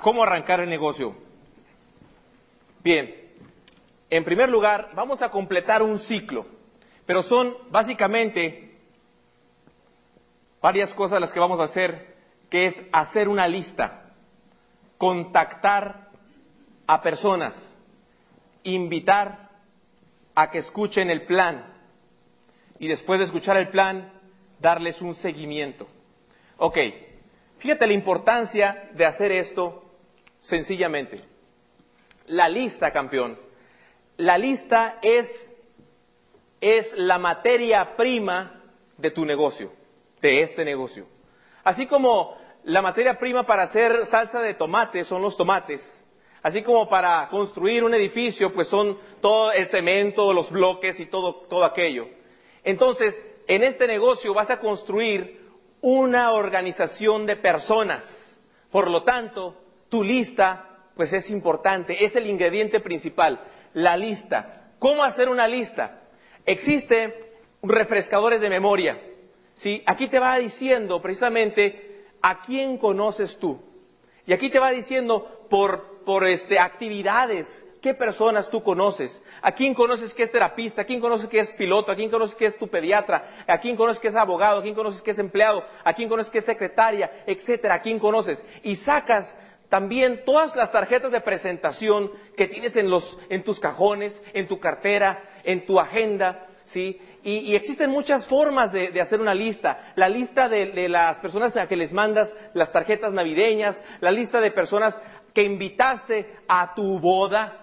¿Cómo arrancar el negocio? Bien, en primer lugar, vamos a completar un ciclo, pero son básicamente varias cosas las que vamos a hacer, que es hacer una lista, contactar a personas, invitar a que escuchen el plan y después de escuchar el plan, darles un seguimiento. Ok, fíjate la importancia de hacer esto sencillamente. La lista, campeón. La lista es, es la materia prima de tu negocio, de este negocio. Así como la materia prima para hacer salsa de tomate son los tomates, así como para construir un edificio, pues son todo el cemento, los bloques y todo, todo aquello. Entonces, en este negocio vas a construir una organización de personas. Por lo tanto, tu lista, pues es importante, es el ingrediente principal, la lista. ¿Cómo hacer una lista? Existen refrescadores de memoria. ¿sí? Aquí te va diciendo precisamente a quién conoces tú. Y aquí te va diciendo por, por este, actividades, qué personas tú conoces, a quién conoces que es terapista, a quién conoces que es piloto, a quién conoces que es tu pediatra, a quién conoces que es abogado, a quién conoces que es empleado, a quién conoces que es secretaria, etcétera, a quién conoces. Y sacas también todas las tarjetas de presentación que tienes en, los, en tus cajones, en tu cartera, en tu agenda, ¿sí? Y, existen muchas formas de, hacer una lista. La lista de, las personas a que les mandas las tarjetas navideñas, la lista de personas que invitaste a tu boda.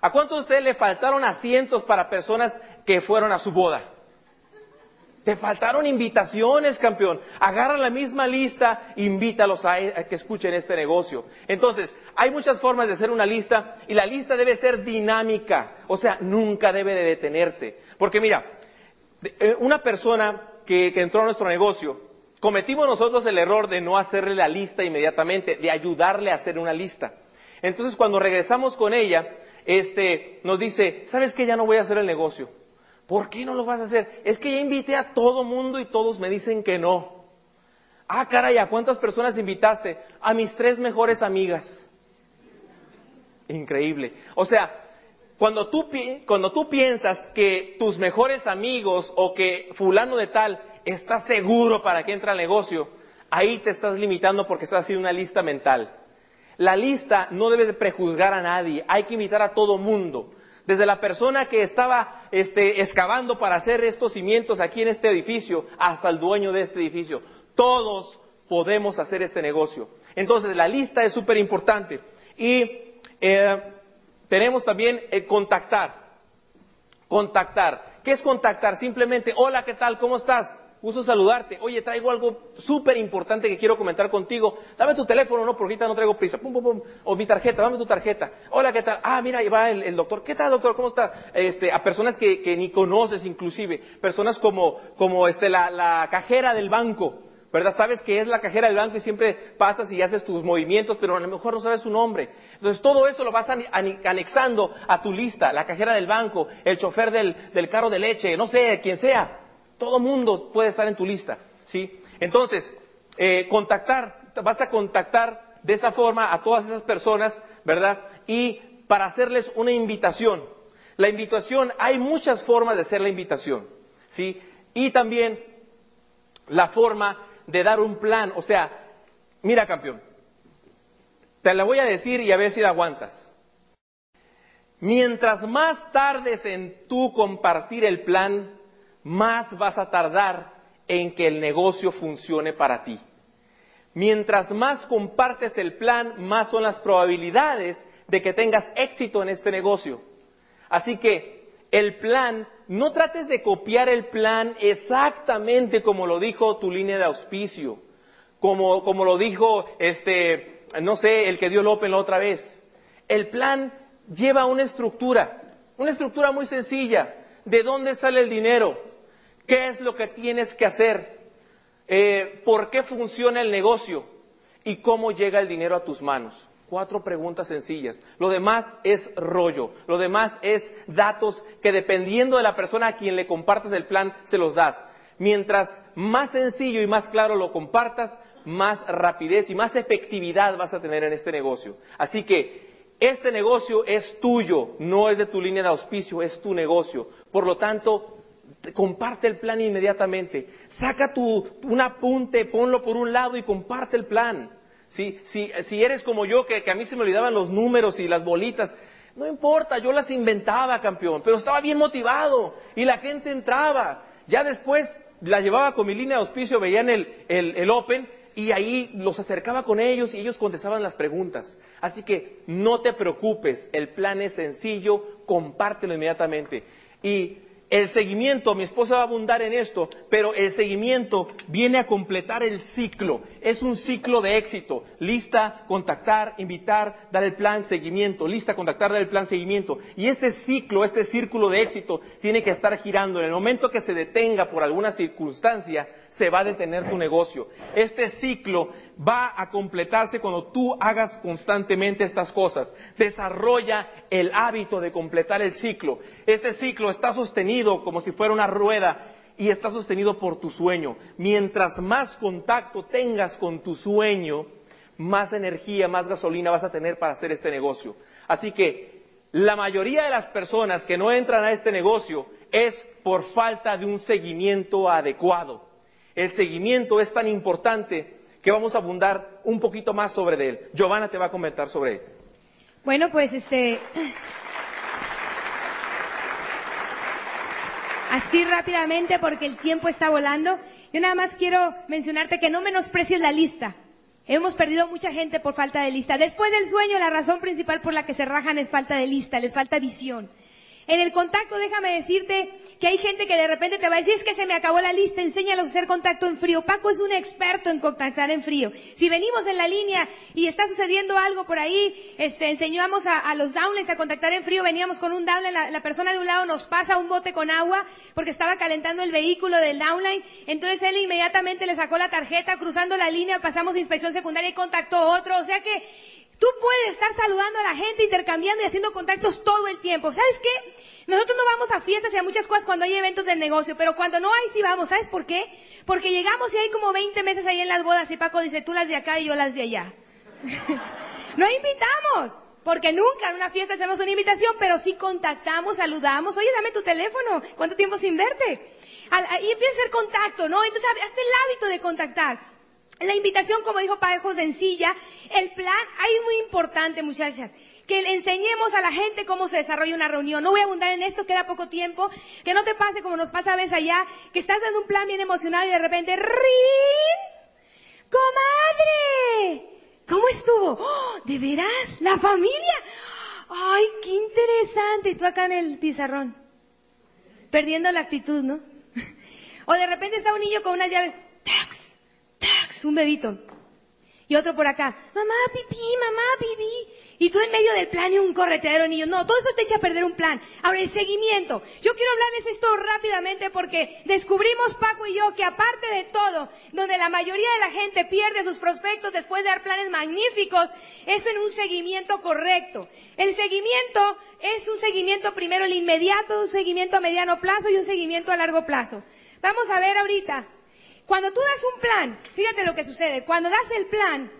¿A cuántos de ustedes le faltaron asientos para personas que fueron a su boda? Te faltaron invitaciones, campeón. Agarra la misma lista, invítalos a, que escuchen este negocio. Entonces, hay muchas formas de hacer una lista y la lista debe ser dinámica. O sea, nunca debe de detenerse. Porque mira, una persona que, que entró a nuestro negocio, cometimos nosotros el error de no hacerle la lista inmediatamente, de ayudarle a hacer una lista. Entonces, cuando regresamos con ella, este, nos dice, ¿sabes qué? Ya no voy a hacer el negocio. ¿Por qué no lo vas a hacer? Es que ya invité a todo mundo y todos me dicen que no. Ah, caray, ¿a cuántas personas invitaste? A mis tres mejores amigas. Increíble. O sea, cuando tú, cuando tú piensas que tus mejores amigos o que fulano de tal está seguro para que entre al negocio, ahí te estás limitando porque estás haciendo una lista mental. La lista no debe de prejuzgar a nadie, hay que invitar a todo mundo desde la persona que estaba este, excavando para hacer estos cimientos aquí en este edificio hasta el dueño de este edificio. Todos podemos hacer este negocio. Entonces, la lista es súper importante. Y eh, tenemos también el contactar. Contactar. ¿Qué es contactar? Simplemente, hola, ¿qué tal? ¿Cómo estás? gusto saludarte. Oye, traigo algo súper importante que quiero comentar contigo. Dame tu teléfono, no, porque ahorita no traigo prisa. Pum, pum, pum. O mi tarjeta, dame tu tarjeta. Hola, ¿qué tal? Ah, mira, ahí va el, doctor. ¿Qué tal, doctor? ¿Cómo está? Este, a personas que, que ni conoces inclusive. Personas como, como este, la cajera del banco. ¿verdad? Sabes que es la cajera del banco y siempre pasas y haces tus movimientos, pero a lo mejor no sabes su nombre. Entonces todo eso lo vas anexando a tu lista, la cajera del banco, el chofer del, carro de leche, no sé, quien sea. Todo mundo puede estar en tu lista, ¿sí? Entonces, eh, contactar, vas a contactar de esa forma a todas esas personas, ¿verdad? Y para hacerles una invitación. La invitación, hay muchas formas de hacer la invitación, ¿sí? Y también la forma de dar un plan, o sea, mira campeón, te la voy a decir y a ver si la aguantas. Mientras más tardes en tú compartir el plan, más vas a tardar en que el negocio funcione para ti. Mientras más compartes el plan, más son las probabilidades de que tengas éxito en este negocio. Así que el plan, no trates de copiar el plan exactamente como lo dijo tu línea de auspicio, como, como lo dijo este, no sé, el que dio López la otra vez. El plan lleva una estructura, una estructura muy sencilla. ¿De dónde sale el dinero? ¿Qué es lo que tienes que hacer? Eh, ¿Por qué funciona el negocio? ¿Y cómo llega el dinero a tus manos? Cuatro preguntas sencillas. Lo demás es rollo. Lo demás es datos que dependiendo de la persona a quien le compartas el plan, se los das. Mientras más sencillo y más claro lo compartas, más rapidez y más efectividad vas a tener en este negocio. Así que este negocio es tuyo, no es de tu línea de auspicio, es tu negocio. Por lo tanto, comparte el plan inmediatamente. Saca tu, un apunte, ponlo por un lado y comparte el plan. Si, si, si eres como yo, que, a mí se me olvidaban los números y las bolitas, no importa, yo las inventaba, campeón, pero estaba bien motivado y la gente entraba. Ya después la llevaba con mi línea de auspicio, veían el, el, el Open y ahí los acercaba con ellos y ellos contestaban las preguntas. Así que no te preocupes, el plan es sencillo, compártelo inmediatamente. Y el seguimiento, mi esposa va a abundar en esto, pero el seguimiento viene a completar el ciclo. Es un ciclo de éxito. Lista, contactar, invitar, dar el plan, seguimiento. Lista, contactar, dar el plan, seguimiento. Y este ciclo, este círculo de éxito tiene que estar girando. En el momento que se detenga por alguna circunstancia, se va a detener tu negocio. Este ciclo va a completarse cuando tú hagas constantemente estas cosas. Desarrolla el hábito de completar el ciclo. Este ciclo está sostenido como si fuera una rueda y está sostenido por tu sueño. Mientras más contacto tengas con tu sueño, más energía, más gasolina vas a tener para hacer este negocio. Así que la mayoría de las personas que no entran a este negocio es por falta de un seguimiento adecuado. El seguimiento es tan importante que vamos a abundar un poquito más sobre él. Giovanna te va a comentar sobre él. Bueno, pues este... Así rápidamente porque el tiempo está volando. Yo nada más quiero mencionarte que no menosprecies la lista. Hemos perdido mucha gente por falta de lista. Después del sueño, la razón principal por la que se rajan es falta de lista, les falta visión. En el contacto, déjame decirte que hay gente que de repente te va a decir, es que se me acabó la lista, enséñalos a hacer contacto en frío. Paco es un experto en contactar en frío. Si venimos en la línea y está sucediendo algo por ahí, este, enseñamos a, los downlines a contactar en frío, veníamos con un downline, la, persona de un lado nos pasa un bote con agua porque estaba calentando el vehículo del downline, entonces él inmediatamente le sacó la tarjeta, cruzando la línea, pasamos inspección secundaria y contactó otro, o sea que tú puedes estar saludando a la gente, intercambiando y haciendo contactos todo el tiempo. ¿Sabes qué? Nosotros no vamos a fiestas y a muchas cosas cuando hay eventos del negocio, pero cuando no hay sí vamos. ¿Sabes por qué? Porque llegamos y hay como 20 meses ahí en las bodas y Paco dice, tú las de acá y yo las de allá. no invitamos. Porque nunca en una fiesta hacemos una invitación, pero sí contactamos, saludamos. Oye, dame tu teléfono. ¿Cuánto tiempo sin verte? y empieza a hacer contacto, ¿no? Entonces, hazte el hábito de contactar. La invitación, como dijo Paco, sencilla. El plan, ahí es muy importante, muchachas que le enseñemos a la gente cómo se desarrolla una reunión. No voy a abundar en esto, queda poco tiempo. Que no te pase como nos pasa a veces allá, que estás dando un plan bien emocionado y de repente, ¡Rin! ¡Comadre! ¿Cómo estuvo? ¡Oh! ¿De veras? ¿La familia? ¡Ay, qué interesante! Y tú acá en el pizarrón. Perdiendo la actitud, ¿no? o de repente está un niño con unas llaves. ¡Tax! ¡Tax! Un bebito. Y otro por acá. Mamá, pipí, mamá, pipí. Y tú en medio del plan y un corretero niño. No, todo eso te echa a perder un plan. Ahora, el seguimiento. Yo quiero hablarles esto rápidamente porque descubrimos Paco y yo que aparte de todo, donde la mayoría de la gente pierde sus prospectos después de dar planes magníficos, es en un seguimiento correcto. El seguimiento es un seguimiento primero el inmediato, un seguimiento a mediano plazo y un seguimiento a largo plazo. Vamos a ver ahorita. Cuando tú das un plan, fíjate lo que sucede. Cuando das el plan,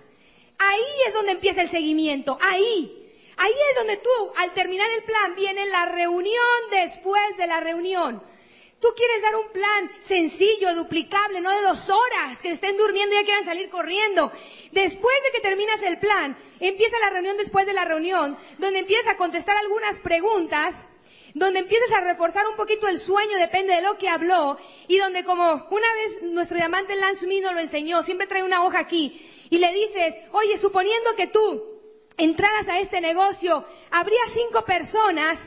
Ahí es donde empieza el seguimiento, ahí. Ahí es donde tú, al terminar el plan, viene la reunión después de la reunión. Tú quieres dar un plan sencillo, duplicable, no de dos horas, que estén durmiendo y ya quieran salir corriendo. Después de que terminas el plan, empieza la reunión después de la reunión, donde empiezas a contestar algunas preguntas, donde empiezas a reforzar un poquito el sueño, depende de lo que habló, y donde como una vez nuestro diamante Lance Mino lo enseñó, siempre trae una hoja aquí, y le dices, oye, suponiendo que tú entraras a este negocio, ¿habría cinco personas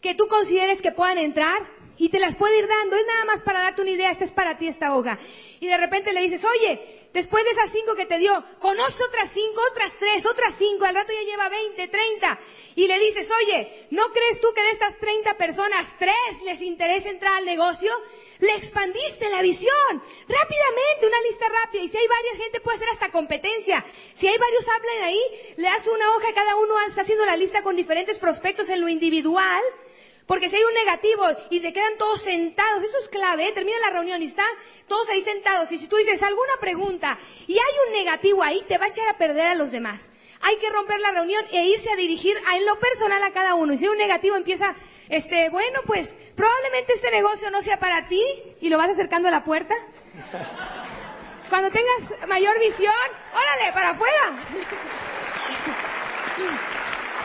que tú consideres que puedan entrar? y te las puede ir dando. Es nada más para darte una idea, esta es para ti esta hoja. Y de repente le dices, oye, después de esas cinco que te dio, conoce otras cinco, otras tres, otras cinco, al rato ya lleva 20, 30. Y le dices, oye, ¿no crees tú que de estas 30 personas, tres les interesa entrar al negocio? Le expandiste la visión rápidamente, una lista rápida. Y si hay varias gente puede hacer hasta competencia. Si hay varios hablan ahí, le das una hoja, cada uno está haciendo la lista con diferentes prospectos en lo individual porque si hay un negativo y se quedan todos sentados, eso es clave, ¿eh? termina la reunión y están todos ahí sentados. Y si tú dices alguna pregunta y hay un negativo ahí, te va a echar a perder a los demás. Hay que romper la reunión e irse a dirigir a, en lo personal a cada uno. Y si hay un negativo empieza, este, bueno, pues probablemente este negocio no sea para ti y lo vas acercando a la puerta. Cuando tengas mayor visión, órale, para afuera.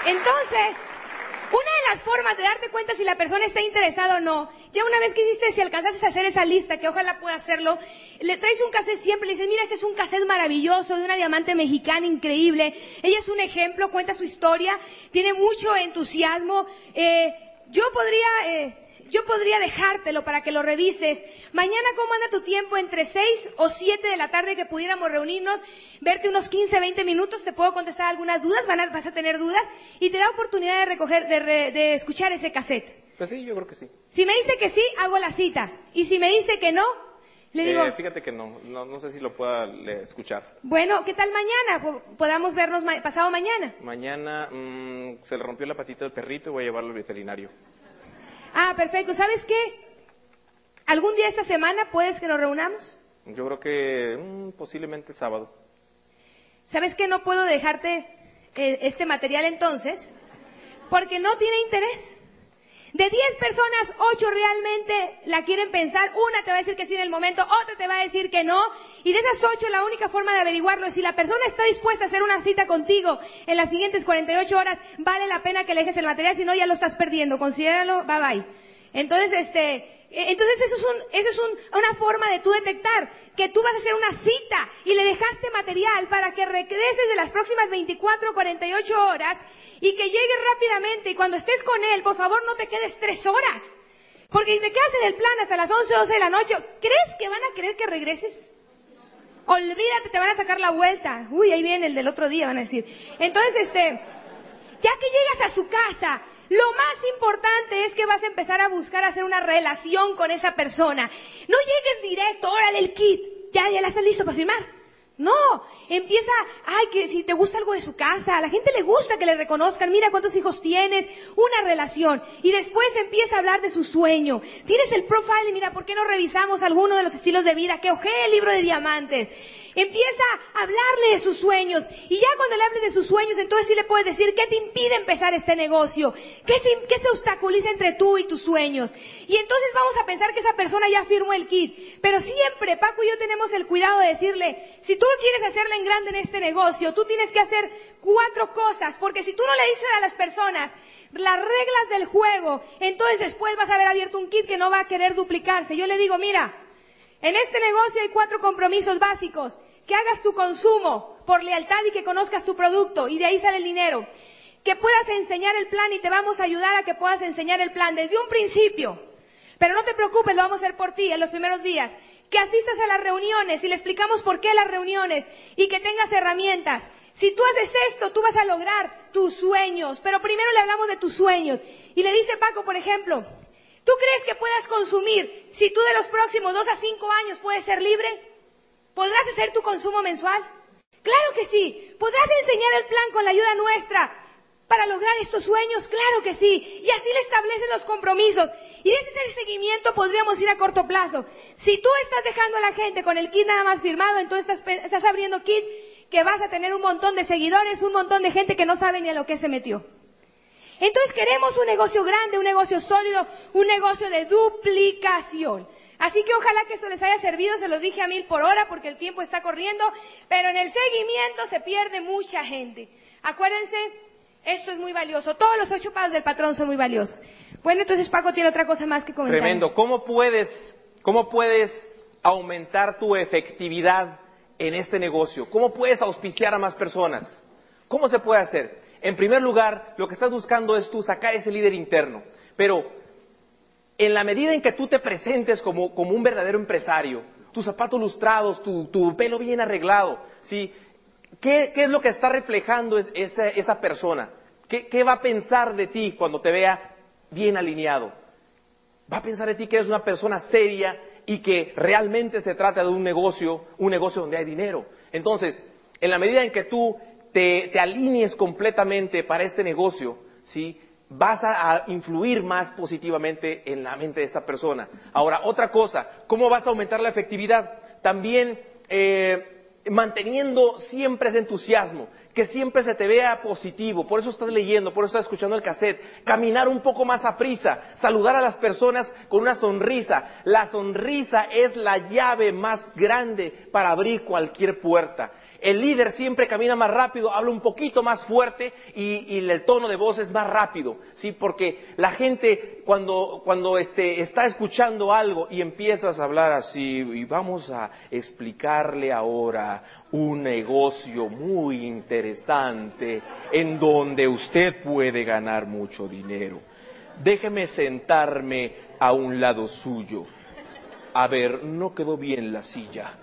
Entonces, una de las formas de darte cuenta si la persona está interesada o no, ya una vez que hiciste, si alcanzaste a hacer esa lista, que ojalá pueda hacerlo, le traes un cassette siempre, le dices, mira, este es un cassette maravilloso de una diamante mexicana increíble, ella es un ejemplo, cuenta su historia, tiene mucho entusiasmo, eh, yo podría, eh, yo podría dejártelo para que lo revises. Mañana, ¿cómo anda tu tiempo? Entre 6 o 7 de la tarde que pudiéramos reunirnos, verte unos 15, 20 minutos, te puedo contestar algunas dudas, vas a tener dudas, y te da oportunidad de recoger, de, escuchar ese cassette. Pues sí, yo creo que sí. Si me dice que sí, hago la cita. Y si me dice que no, le digo... Eh, fíjate que no, no, sé si lo pueda escuchar. Bueno, ¿qué tal mañana? Podamos vernos pasado mañana. Mañana mm, se le rompió la patita del perrito y voy a llevarlo al veterinario. Ah, perfecto. ¿Sabes qué? ¿Algún día esta semana puedes que nos reunamos? Yo creo que mm, posiblemente el sábado. ¿Sabes qué? No puedo dejarte eh, este material entonces, porque no tiene interés. De 10 personas, 8 realmente la quieren pensar, una te va a decir que sí en el momento, otra te va a decir que no, y de esas 8 la única forma de averiguarlo es si la persona está dispuesta a hacer una cita contigo en las siguientes 48 horas, vale la pena que le el material, si no ya lo estás perdiendo, considéralo, bye bye. Entonces, este, entonces eso es, un, eso es una forma de tú detectar que tú vas a hacer una cita y le dejaste material para que regreses de las próximas 24 o 48 horas y que llegues rápidamente y cuando estés con él, por favor no te quedes tres horas. Porque si te quedas en el plan hasta las 11 o 12 de la noche, ¿crees que van a querer que regreses? Olvídate, te van a sacar la vuelta. Uy, ahí viene el del otro día, van a decir. Entonces, este, ya que llegas a su casa lo más importante es que vas a empezar a buscar hacer una relación con esa persona. No llegues directo, órale el kit, ya, ya la estás listo para firmar. No, empieza, ay, que si te gusta algo de su casa, a la gente le gusta que le reconozcan, mira cuántos hijos tienes, una relación. Y después empieza a hablar de su sueño. Tienes el profile, mira, ¿por qué no revisamos alguno de los estilos de vida? Que ojee el libro de diamantes. Empieza a hablarle de sus sueños. Y ya cuando le hables de sus sueños, entonces sí le puedes decir qué te impide empezar este negocio. ¿Qué se, qué se obstaculiza entre tú y tus sueños? Y entonces vamos a pensar que esa persona ya firmó el kit. Pero siempre Paco y yo tenemos el cuidado de decirle, si tú quieres hacerla en grande en este negocio, tú tienes que hacer cuatro cosas. Porque si tú no le dices a las personas, las reglas del juego, entonces después vas a haber abierto un kit que no va a querer duplicarse. Yo le digo, mira, en este negocio hay cuatro compromisos básicos. Que hagas tu consumo por lealtad y que conozcas tu producto y de ahí sale el dinero. Que puedas enseñar el plan y te vamos a ayudar a que puedas enseñar el plan desde un principio. Pero no te preocupes, lo vamos a hacer por ti en los primeros días. Que asistas a las reuniones y le explicamos por qué las reuniones y que tengas herramientas. Si tú haces esto, tú vas a lograr tus sueños. Pero primero le hablamos de tus sueños. Y le dice Paco, por ejemplo, ¿Tú crees que puedas consumir si tú de los próximos dos a cinco años puedes ser libre? ¿Podrás hacer tu consumo mensual? Claro que sí. ¿Podrás enseñar el plan con la ayuda nuestra para lograr estos sueños? Claro que sí. Y así le estableces los compromisos. Y ese es el seguimiento podríamos ir a corto plazo. Si tú estás dejando a la gente con el kit nada más firmado, entonces estás, estás abriendo kit que vas a tener un montón de seguidores, un montón de gente que no sabe ni a lo que se metió. Entonces queremos un negocio grande, un negocio sólido, un negocio de duplicación. Así que ojalá que eso les haya servido, se lo dije a mil por hora porque el tiempo está corriendo, pero en el seguimiento se pierde mucha gente. Acuérdense, esto es muy valioso. Todos los ocho pagos del patrón son muy valiosos. Bueno, entonces Paco tiene otra cosa más que comentar. Tremendo. ¿Cómo puedes, cómo puedes aumentar tu efectividad en este negocio? ¿Cómo puedes auspiciar a más personas? ¿Cómo se puede hacer? En primer lugar, lo que estás buscando es tú sacar ese líder interno. Pero en la medida en que tú te presentes como, un verdadero empresario, tus zapatos lustrados, tu, pelo bien arreglado, ¿sí? ¿Qué, es lo que está reflejando esa, persona? ¿Qué, va a pensar de ti cuando te vea bien alineado? Va a pensar de ti que eres una persona seria y que realmente se trata de un negocio, un negocio donde hay dinero. Entonces, en la medida en que tú te, alinees completamente para este negocio, ¿sí? vas a, influir más positivamente en la mente de esta persona. Ahora, otra cosa, ¿cómo vas a aumentar la efectividad? También eh, manteniendo siempre ese entusiasmo, que siempre se te vea positivo, por eso estás leyendo, por eso estás escuchando el cassette, caminar un poco más a prisa, saludar a las personas con una sonrisa. La sonrisa es la llave más grande para abrir cualquier puerta. El líder siempre camina más rápido, habla un poquito más fuerte y, el tono de voz es más rápido, ¿sí? Porque la gente cuando, cuando este, está escuchando algo y empiezas a hablar así, y vamos a explicarle ahora un negocio muy interesante en donde usted puede ganar mucho dinero. Déjeme sentarme a un lado suyo. A ver, no quedó bien la silla.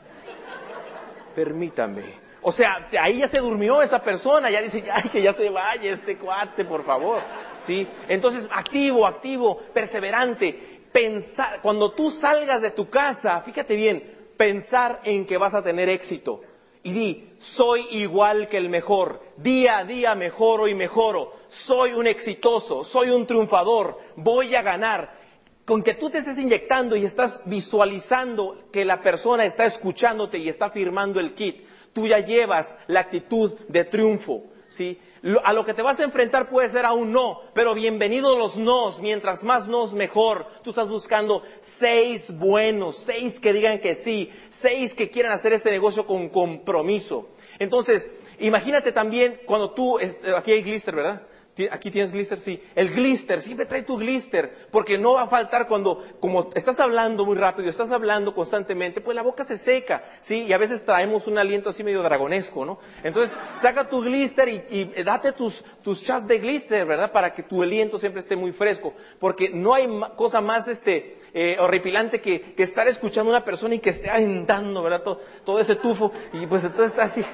Permítame. O sea, ahí ya se durmió esa persona, ya dice, ay, que ya se vaya este cuate, por favor. ¿Sí? Entonces, activo, activo, perseverante. Pensar, cuando tú salgas de tu casa, fíjate bien, pensar en que vas a tener éxito. Y di, soy igual que el mejor, día a día mejoro y mejoro, soy un exitoso, soy un triunfador, voy a ganar. Con que tú te estés inyectando y estás visualizando que la persona está escuchándote y está firmando el kit, tú ya llevas la actitud de triunfo. ¿sí? A lo que te vas a enfrentar puede ser a un no, pero bienvenidos los nos, mientras más nos mejor. Tú estás buscando seis buenos, seis que digan que sí, seis que quieran hacer este negocio con compromiso. Entonces, imagínate también cuando tú, aquí hay glister, ¿verdad? Aquí tienes glister, sí. El glister, siempre trae tu glister, porque no va a faltar cuando, como estás hablando muy rápido, estás hablando constantemente, pues la boca se seca, sí, y a veces traemos un aliento así medio dragonesco, ¿no? Entonces, saca tu glister y, date tus, tus chas de glister, ¿verdad? Para que tu aliento siempre esté muy fresco, porque no hay cosa más, este, eh, horripilante que, estar escuchando a una persona y que esté aventando, ¿verdad? Todo, todo ese tufo, y pues entonces está así.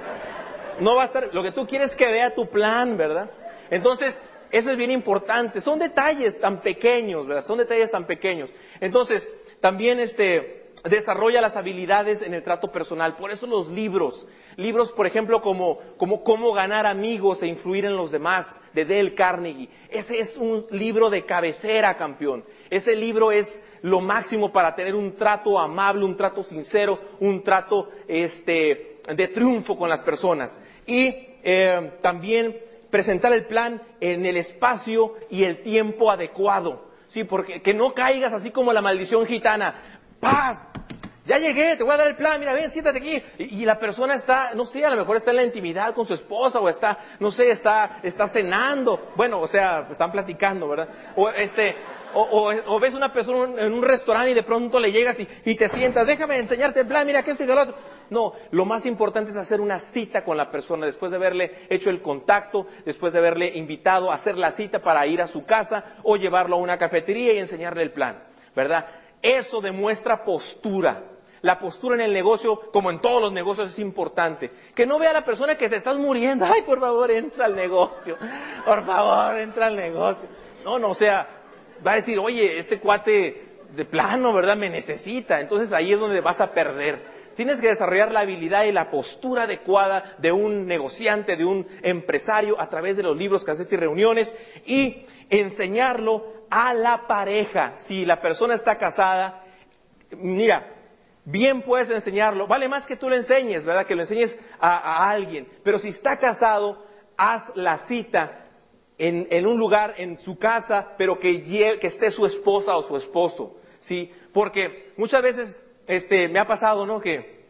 No va a estar, lo que tú quieres es que vea tu plan, ¿verdad? Entonces, eso es bien importante. Son detalles tan pequeños, ¿verdad? Son detalles tan pequeños. Entonces, también este, desarrolla las habilidades en el trato personal. Por eso los libros. Libros, por ejemplo, como, como Cómo ganar amigos e influir en los demás, de Dale Carnegie. Ese es un libro de cabecera, campeón. Ese libro es lo máximo para tener un trato amable, un trato sincero, un trato este, de triunfo con las personas. Y eh, también presentar el plan en el espacio y el tiempo adecuado. Sí, porque que no caigas así como la maldición gitana. ¡Paz! Ya llegué, te voy a dar el plan, mira, ven, siéntate aquí. Y, la persona está, no sé, a lo mejor está en la intimidad con su esposa o está, no sé, está, está cenando. Bueno, o sea, están platicando, ¿verdad? O este, o, o, ves una persona en un restaurante y de pronto le llegas y, y, te sientas, déjame enseñarte el plan, mira que esto y lo otro. No, lo más importante es hacer una cita con la persona después de haberle hecho el contacto, después de haberle invitado a hacer la cita para ir a su casa o llevarlo a una cafetería y enseñarle el plan, ¿verdad? Eso demuestra postura. La postura en el negocio, como en todos los negocios, es importante. Que no vea a la persona que te estás muriendo. Ay, por favor, entra al negocio. Por favor, entra al negocio. No, no, o sea, va a decir, oye, este cuate de plano, ¿verdad? Me necesita. Entonces ahí es donde vas a perder. Tienes que desarrollar la habilidad y la postura adecuada de un negociante, de un empresario a través de los libros que haces y reuniones y enseñarlo a la pareja. Si la persona está casada, mira, bien puedes enseñarlo. Vale más que tú le enseñes, ¿verdad? Que lo enseñes a, alguien. Pero si está casado, haz la cita en, un lugar, en su casa, pero que, que esté su esposa o su esposo. ¿Sí? Porque muchas veces este, me ha pasado, ¿no? Que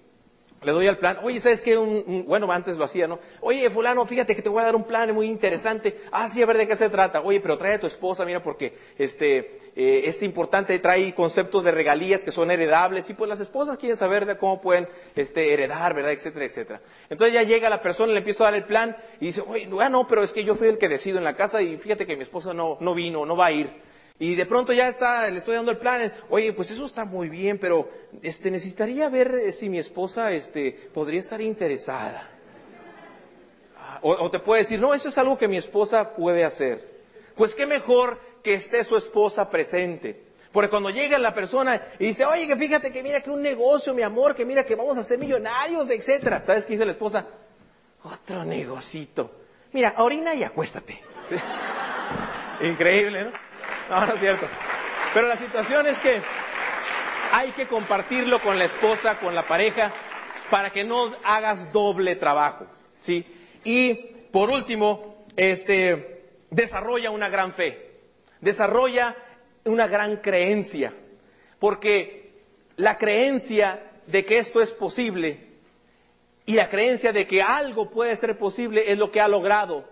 le doy al plan, oye, ¿sabes qué? Un, bueno, antes lo hacía, ¿no? Oye, fulano, fíjate que te voy a dar un plan muy interesante. Ah, sí, a ver de qué se trata. Oye, pero trae a tu esposa, mira, porque este, eh, es importante, trae conceptos de regalías que son heredables y pues las esposas quieren saber de cómo pueden este, heredar, ¿verdad? Etcétera, etcétera. Entonces ya llega la persona, le empiezo a dar el plan y dice, oye, no, pero es que yo fui el que decido en la casa y fíjate que mi esposa no, no vino, no va a ir. Y de pronto ya está, le estoy dando el plan, oye, pues eso está muy bien, pero este necesitaría ver eh, si mi esposa este podría estar interesada. Ah, o, te puede decir, no, eso es algo que mi esposa puede hacer. Pues qué mejor que esté su esposa presente. Porque cuando llega la persona y dice, oye, que fíjate que mira que un negocio, mi amor, que mira que vamos a ser millonarios, etcétera. ¿Sabes qué dice la esposa? Otro negocito. Mira, orina y acuéstate. Increíble, ¿no? No, es cierto. Pero la situación es que hay que compartirlo con la esposa, con la pareja, para que no hagas doble trabajo, ¿sí? Y por último, este, desarrolla una gran fe, desarrolla una gran creencia, porque la creencia de que esto es posible y la creencia de que algo puede ser posible es lo que ha logrado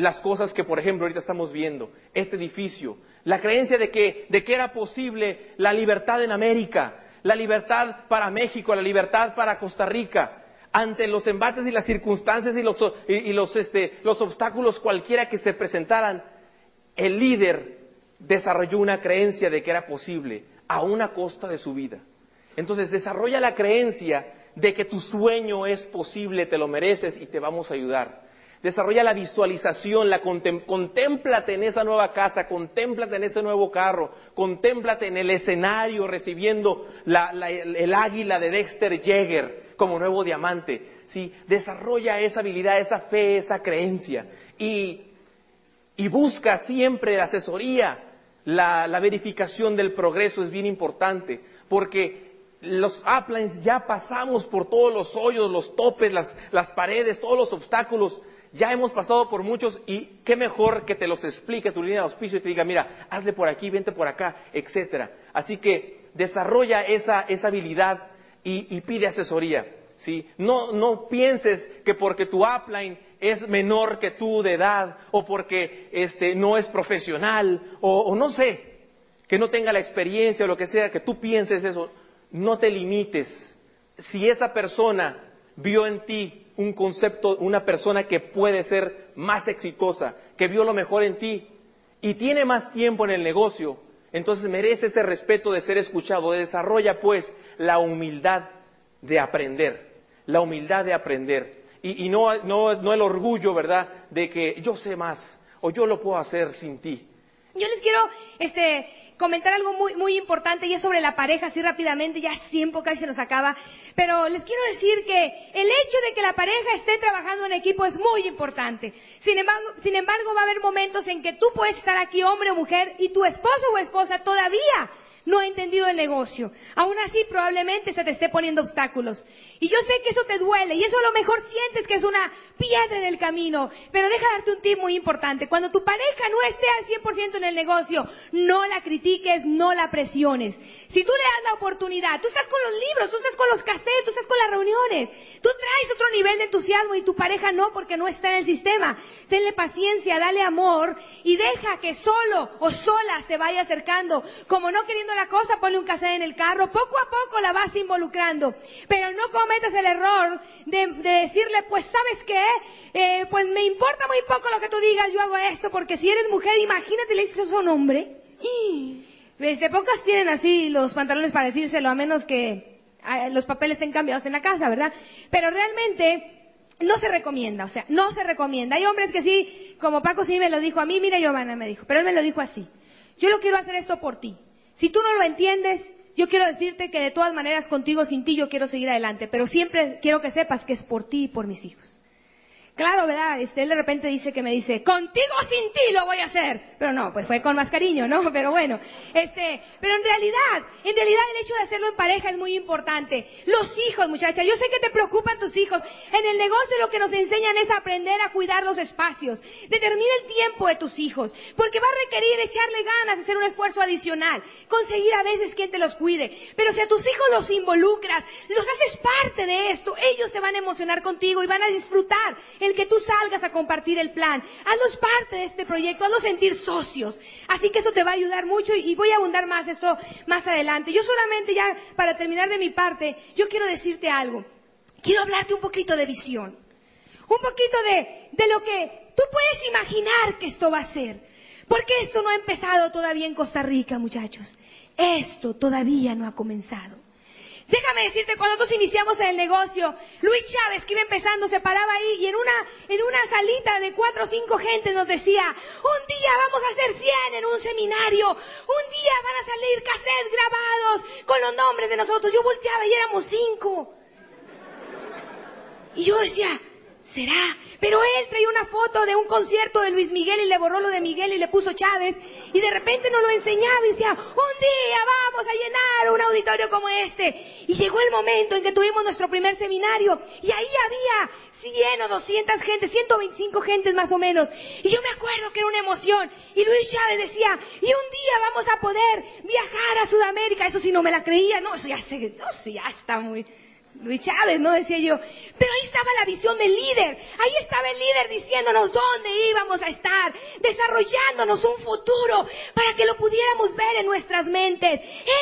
las cosas que, por ejemplo, ahorita estamos viendo, este edificio, la creencia de que, de que era posible la libertad en América, la libertad para México, la libertad para Costa Rica, ante los embates y las circunstancias y los, y, los, este, los obstáculos cualquiera que se presentaran, el líder desarrolló una creencia de que era posible a una costa de su vida. Entonces desarrolla la creencia de que tu sueño es posible, te lo mereces y te vamos a ayudar. Desarrolla la visualización, la contémplate en esa nueva casa, contémplate en ese nuevo carro, contémplate en el escenario recibiendo el, águila de Dexter Jäger como nuevo diamante. ¿sí? Desarrolla esa habilidad, esa fe, esa creencia y, busca siempre la asesoría, la, verificación del progreso es bien importante porque los uplines ya pasamos por todos los hoyos, los topes, las paredes, todos los obstáculos ya hemos pasado por muchos y qué mejor que te los explique tu línea de auspicio y te diga, mira, hazle por aquí, vente por acá, etcétera. Así que desarrolla esa, esa habilidad y, pide asesoría. ¿sí? No, no pienses que porque tu upline es menor que tú de edad o porque este, no es profesional o, o no sé, que no tenga la experiencia o lo que sea, que tú pienses eso. No te limites. Si esa persona vio en ti un concepto, una persona que puede ser más exitosa, que vio lo mejor en ti y tiene más tiempo en el negocio, entonces merece ese respeto de ser escuchado. Desarrolla pues la humildad de aprender, la humildad de aprender. Y, no, no, no el orgullo, ¿verdad?, de que yo sé más o yo lo puedo hacer sin ti. Yo les quiero este, comentar algo muy, muy importante y es sobre la pareja, así rápidamente, ya es tiempo casi se nos acaba. Pero les quiero decir que el hecho de que la pareja esté trabajando en equipo es muy importante. Sin embargo, sin embargo, va a haber momentos en que tú puedes estar aquí, hombre o mujer, y tu esposo o esposa todavía no ha entendido el negocio. Aún así, probablemente se te esté poniendo obstáculos. Y yo sé que eso te duele y eso a lo mejor sientes que es una piedra en el camino. Pero deja darte un tip muy importante. Cuando tu pareja no esté al 100% en el negocio, no la critiques, no la presiones. Si tú le das la oportunidad, tú estás con los libros, tú estás con los cassettes, tú estás con las reuniones, tú traes otro nivel de entusiasmo y tu pareja no porque no está en el sistema. Tenle paciencia, dale amor y deja que solo o sola se vaya acercando, como no queriendo la cosa, ponle un cassette en el carro, poco a poco la vas involucrando, pero no cometas el error de, decirle, pues sabes qué, eh, pues me importa muy poco lo que tú digas, yo hago esto, porque si eres mujer, imagínate, le dices eso a un hombre. Desde pocas tienen así los pantalones para decírselo, a menos que ah, los papeles estén cambiados en la casa, ¿verdad? Pero realmente no se recomienda, o sea, no se recomienda. Hay hombres que sí, como Paco sí me lo dijo a mí, mira Giovanna me dijo, pero él me lo dijo así. Yo lo quiero hacer esto por ti. Si tú no lo entiendes, yo quiero decirte que de todas maneras contigo, sin ti, yo quiero seguir adelante, pero siempre quiero que sepas que es por ti y por mis hijos. Claro, ¿verdad? Este, él de repente dice que me dice, contigo sin ti lo voy a hacer. Pero no, pues fue con más cariño, ¿no? Pero bueno, este, pero en realidad, en realidad el hecho de hacerlo en pareja es muy importante. Los hijos, muchachas, yo sé que te preocupan tus hijos. En el negocio lo que nos enseñan es aprender a cuidar los espacios. Determina el tiempo de tus hijos, porque va a requerir echarle ganas, hacer un esfuerzo adicional, conseguir a veces quien te los cuide. Pero si a tus hijos los involucras, los haces parte de esto, ellos se van a emocionar contigo y van a disfrutar que tú salgas a compartir el plan. Hazlos parte de este proyecto, hazlos sentir socios. Así que eso te va a ayudar mucho y voy a abundar más esto más adelante. Yo solamente ya, para terminar de mi parte, yo quiero decirte algo. Quiero hablarte un poquito de visión. Un poquito de, de lo que tú puedes imaginar que esto va a ser. Porque esto no ha empezado todavía en Costa Rica, muchachos. Esto todavía no ha comenzado. Déjame decirte, cuando nosotros iniciamos el negocio, Luis Chávez, que iba empezando, se paraba ahí y en una, en una salita de cuatro o cinco gente nos decía, un día vamos a hacer cien en un seminario, un día van a salir cassettes grabados con los nombres de nosotros. Yo volteaba y éramos cinco. Y yo decía, ¿será? Pero él traía una foto de un concierto de Luis Miguel y le borró lo de Miguel y le puso Chávez. Y de repente nos lo enseñaba y decía, un día vamos a llenar un auditorio como este. Y llegó el momento en que tuvimos nuestro primer seminario y ahí había 100 o 200 gentes, 125 gentes más o menos. Y yo me acuerdo que era una emoción. Y Luis Chávez decía, y un día vamos a poder viajar a Sudamérica. Eso sí no me la creía. No, eso ya, se, eso ya está muy, Luis Chávez, ¿no? Decía yo. Pero ahí estaba la visión del líder. Ahí estaba el líder diciéndonos dónde íbamos a estar, desarrollándonos un futuro para que lo pudiéramos ver en nuestras mentes.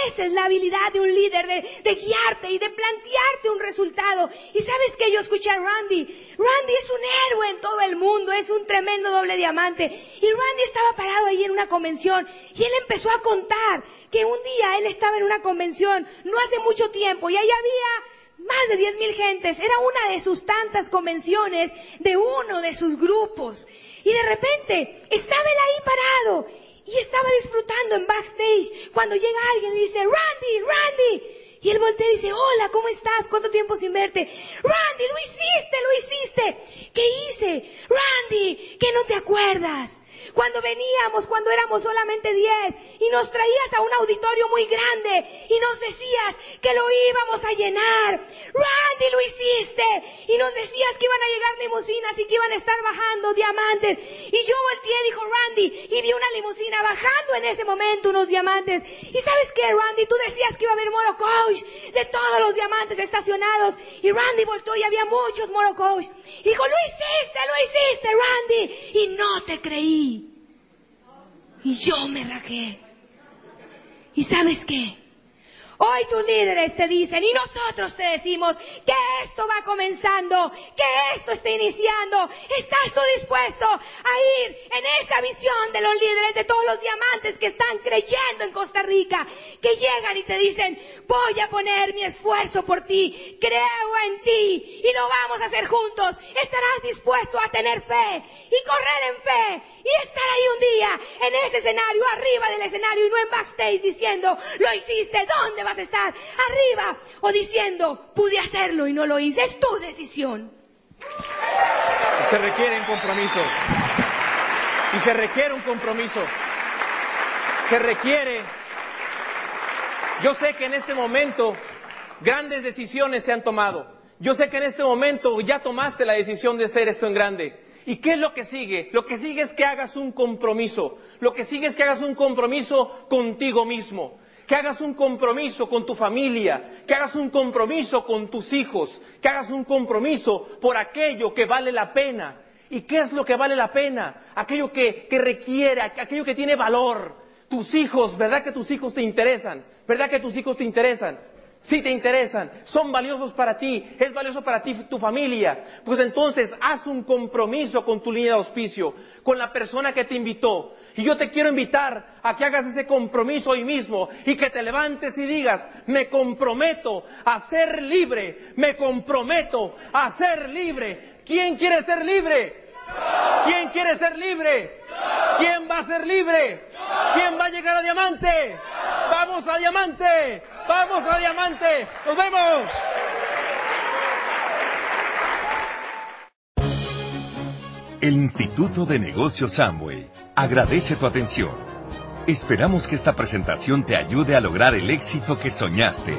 Esa es la habilidad de un líder, de, guiarte y de plantearte un resultado. Y sabes que yo escuché a Randy. Randy es un héroe en todo el mundo, es un tremendo doble diamante. Y Randy estaba parado ahí en una convención y él empezó a contar que un día él estaba en una convención, no hace mucho tiempo, y ahí había más de diez mil gentes. Era una de sus tantas convenciones de uno de sus grupos. Y de repente estaba él ahí parado y estaba disfrutando en backstage cuando llega alguien y dice, Randy, Randy. Y él voltea y dice, hola, ¿cómo estás? ¿Cuánto tiempo sin verte? Randy, lo hiciste, lo hiciste. ¿Qué hice? Randy, que no te acuerdas. Cuando veníamos, cuando éramos solamente diez, y nos traías a un auditorio muy grande, y nos decías que lo íbamos a llenar. Randy, lo hiciste. Y nos decías que iban a llegar limusinas y que iban a estar bajando diamantes. Y yo volteé, dijo Randy, y vi una limusina bajando en ese momento unos diamantes. Y sabes qué, Randy, tú decías que iba a haber Moro Coach de todos los diamantes estacionados. Y Randy voltó y había muchos Moro Coach. Y dijo, lo hiciste, lo hiciste, Randy. Y no te creí. Y yo me rajé. ¿Y sabes qué? Hoy tus líderes te dicen y nosotros te decimos que esto va comenzando, que esto está iniciando. ¿Estás tú dispuesto a ir en esa visión de los líderes, de todos los diamantes que están creyendo en Costa Rica, que llegan y te dicen, voy a poner mi esfuerzo por ti, creo en ti y lo vamos a hacer juntos? ¿Estarás dispuesto a tener fe y correr en fe y estar ahí un día en ese escenario, arriba del escenario y no en backstage diciendo, lo hiciste, ¿dónde vas a estar? Arriba o diciendo, pude hacerlo y no lo hice, es tu decisión. Se requiere un compromiso. Y se requiere un compromiso. Se requiere. Yo sé que en este momento grandes decisiones se han tomado. Yo sé que en este momento ya tomaste la decisión de hacer esto en grande. ¿Y qué es lo que sigue? Lo que sigue es que hagas un compromiso. Lo que sigue es que hagas un compromiso contigo mismo. Que hagas un compromiso con tu familia. Que hagas un compromiso con tus hijos. Que hagas un compromiso por aquello que vale la pena. ¿Y qué es lo que vale la pena? Aquello que, requiere, aquello que tiene valor. Tus hijos, ¿verdad que tus hijos te interesan? ¿Verdad que tus hijos te interesan? si te interesan, son valiosos para ti, es valioso para ti tu familia, pues entonces haz un compromiso con tu línea de auspicio, con la persona que te invitó. Y yo te quiero invitar a que hagas ese compromiso hoy mismo y que te levantes y digas, me comprometo a ser libre, me comprometo a ser libre. ¿Quién quiere ser libre? ¿Quién quiere ser libre? ¿Quién va a ser libre? ¿Quién va a llegar a diamante? Vamos a diamante. Vamos a Diamante. Nos vemos. El Instituto de Negocios Samway agradece tu atención. Esperamos que esta presentación te ayude a lograr el éxito que soñaste.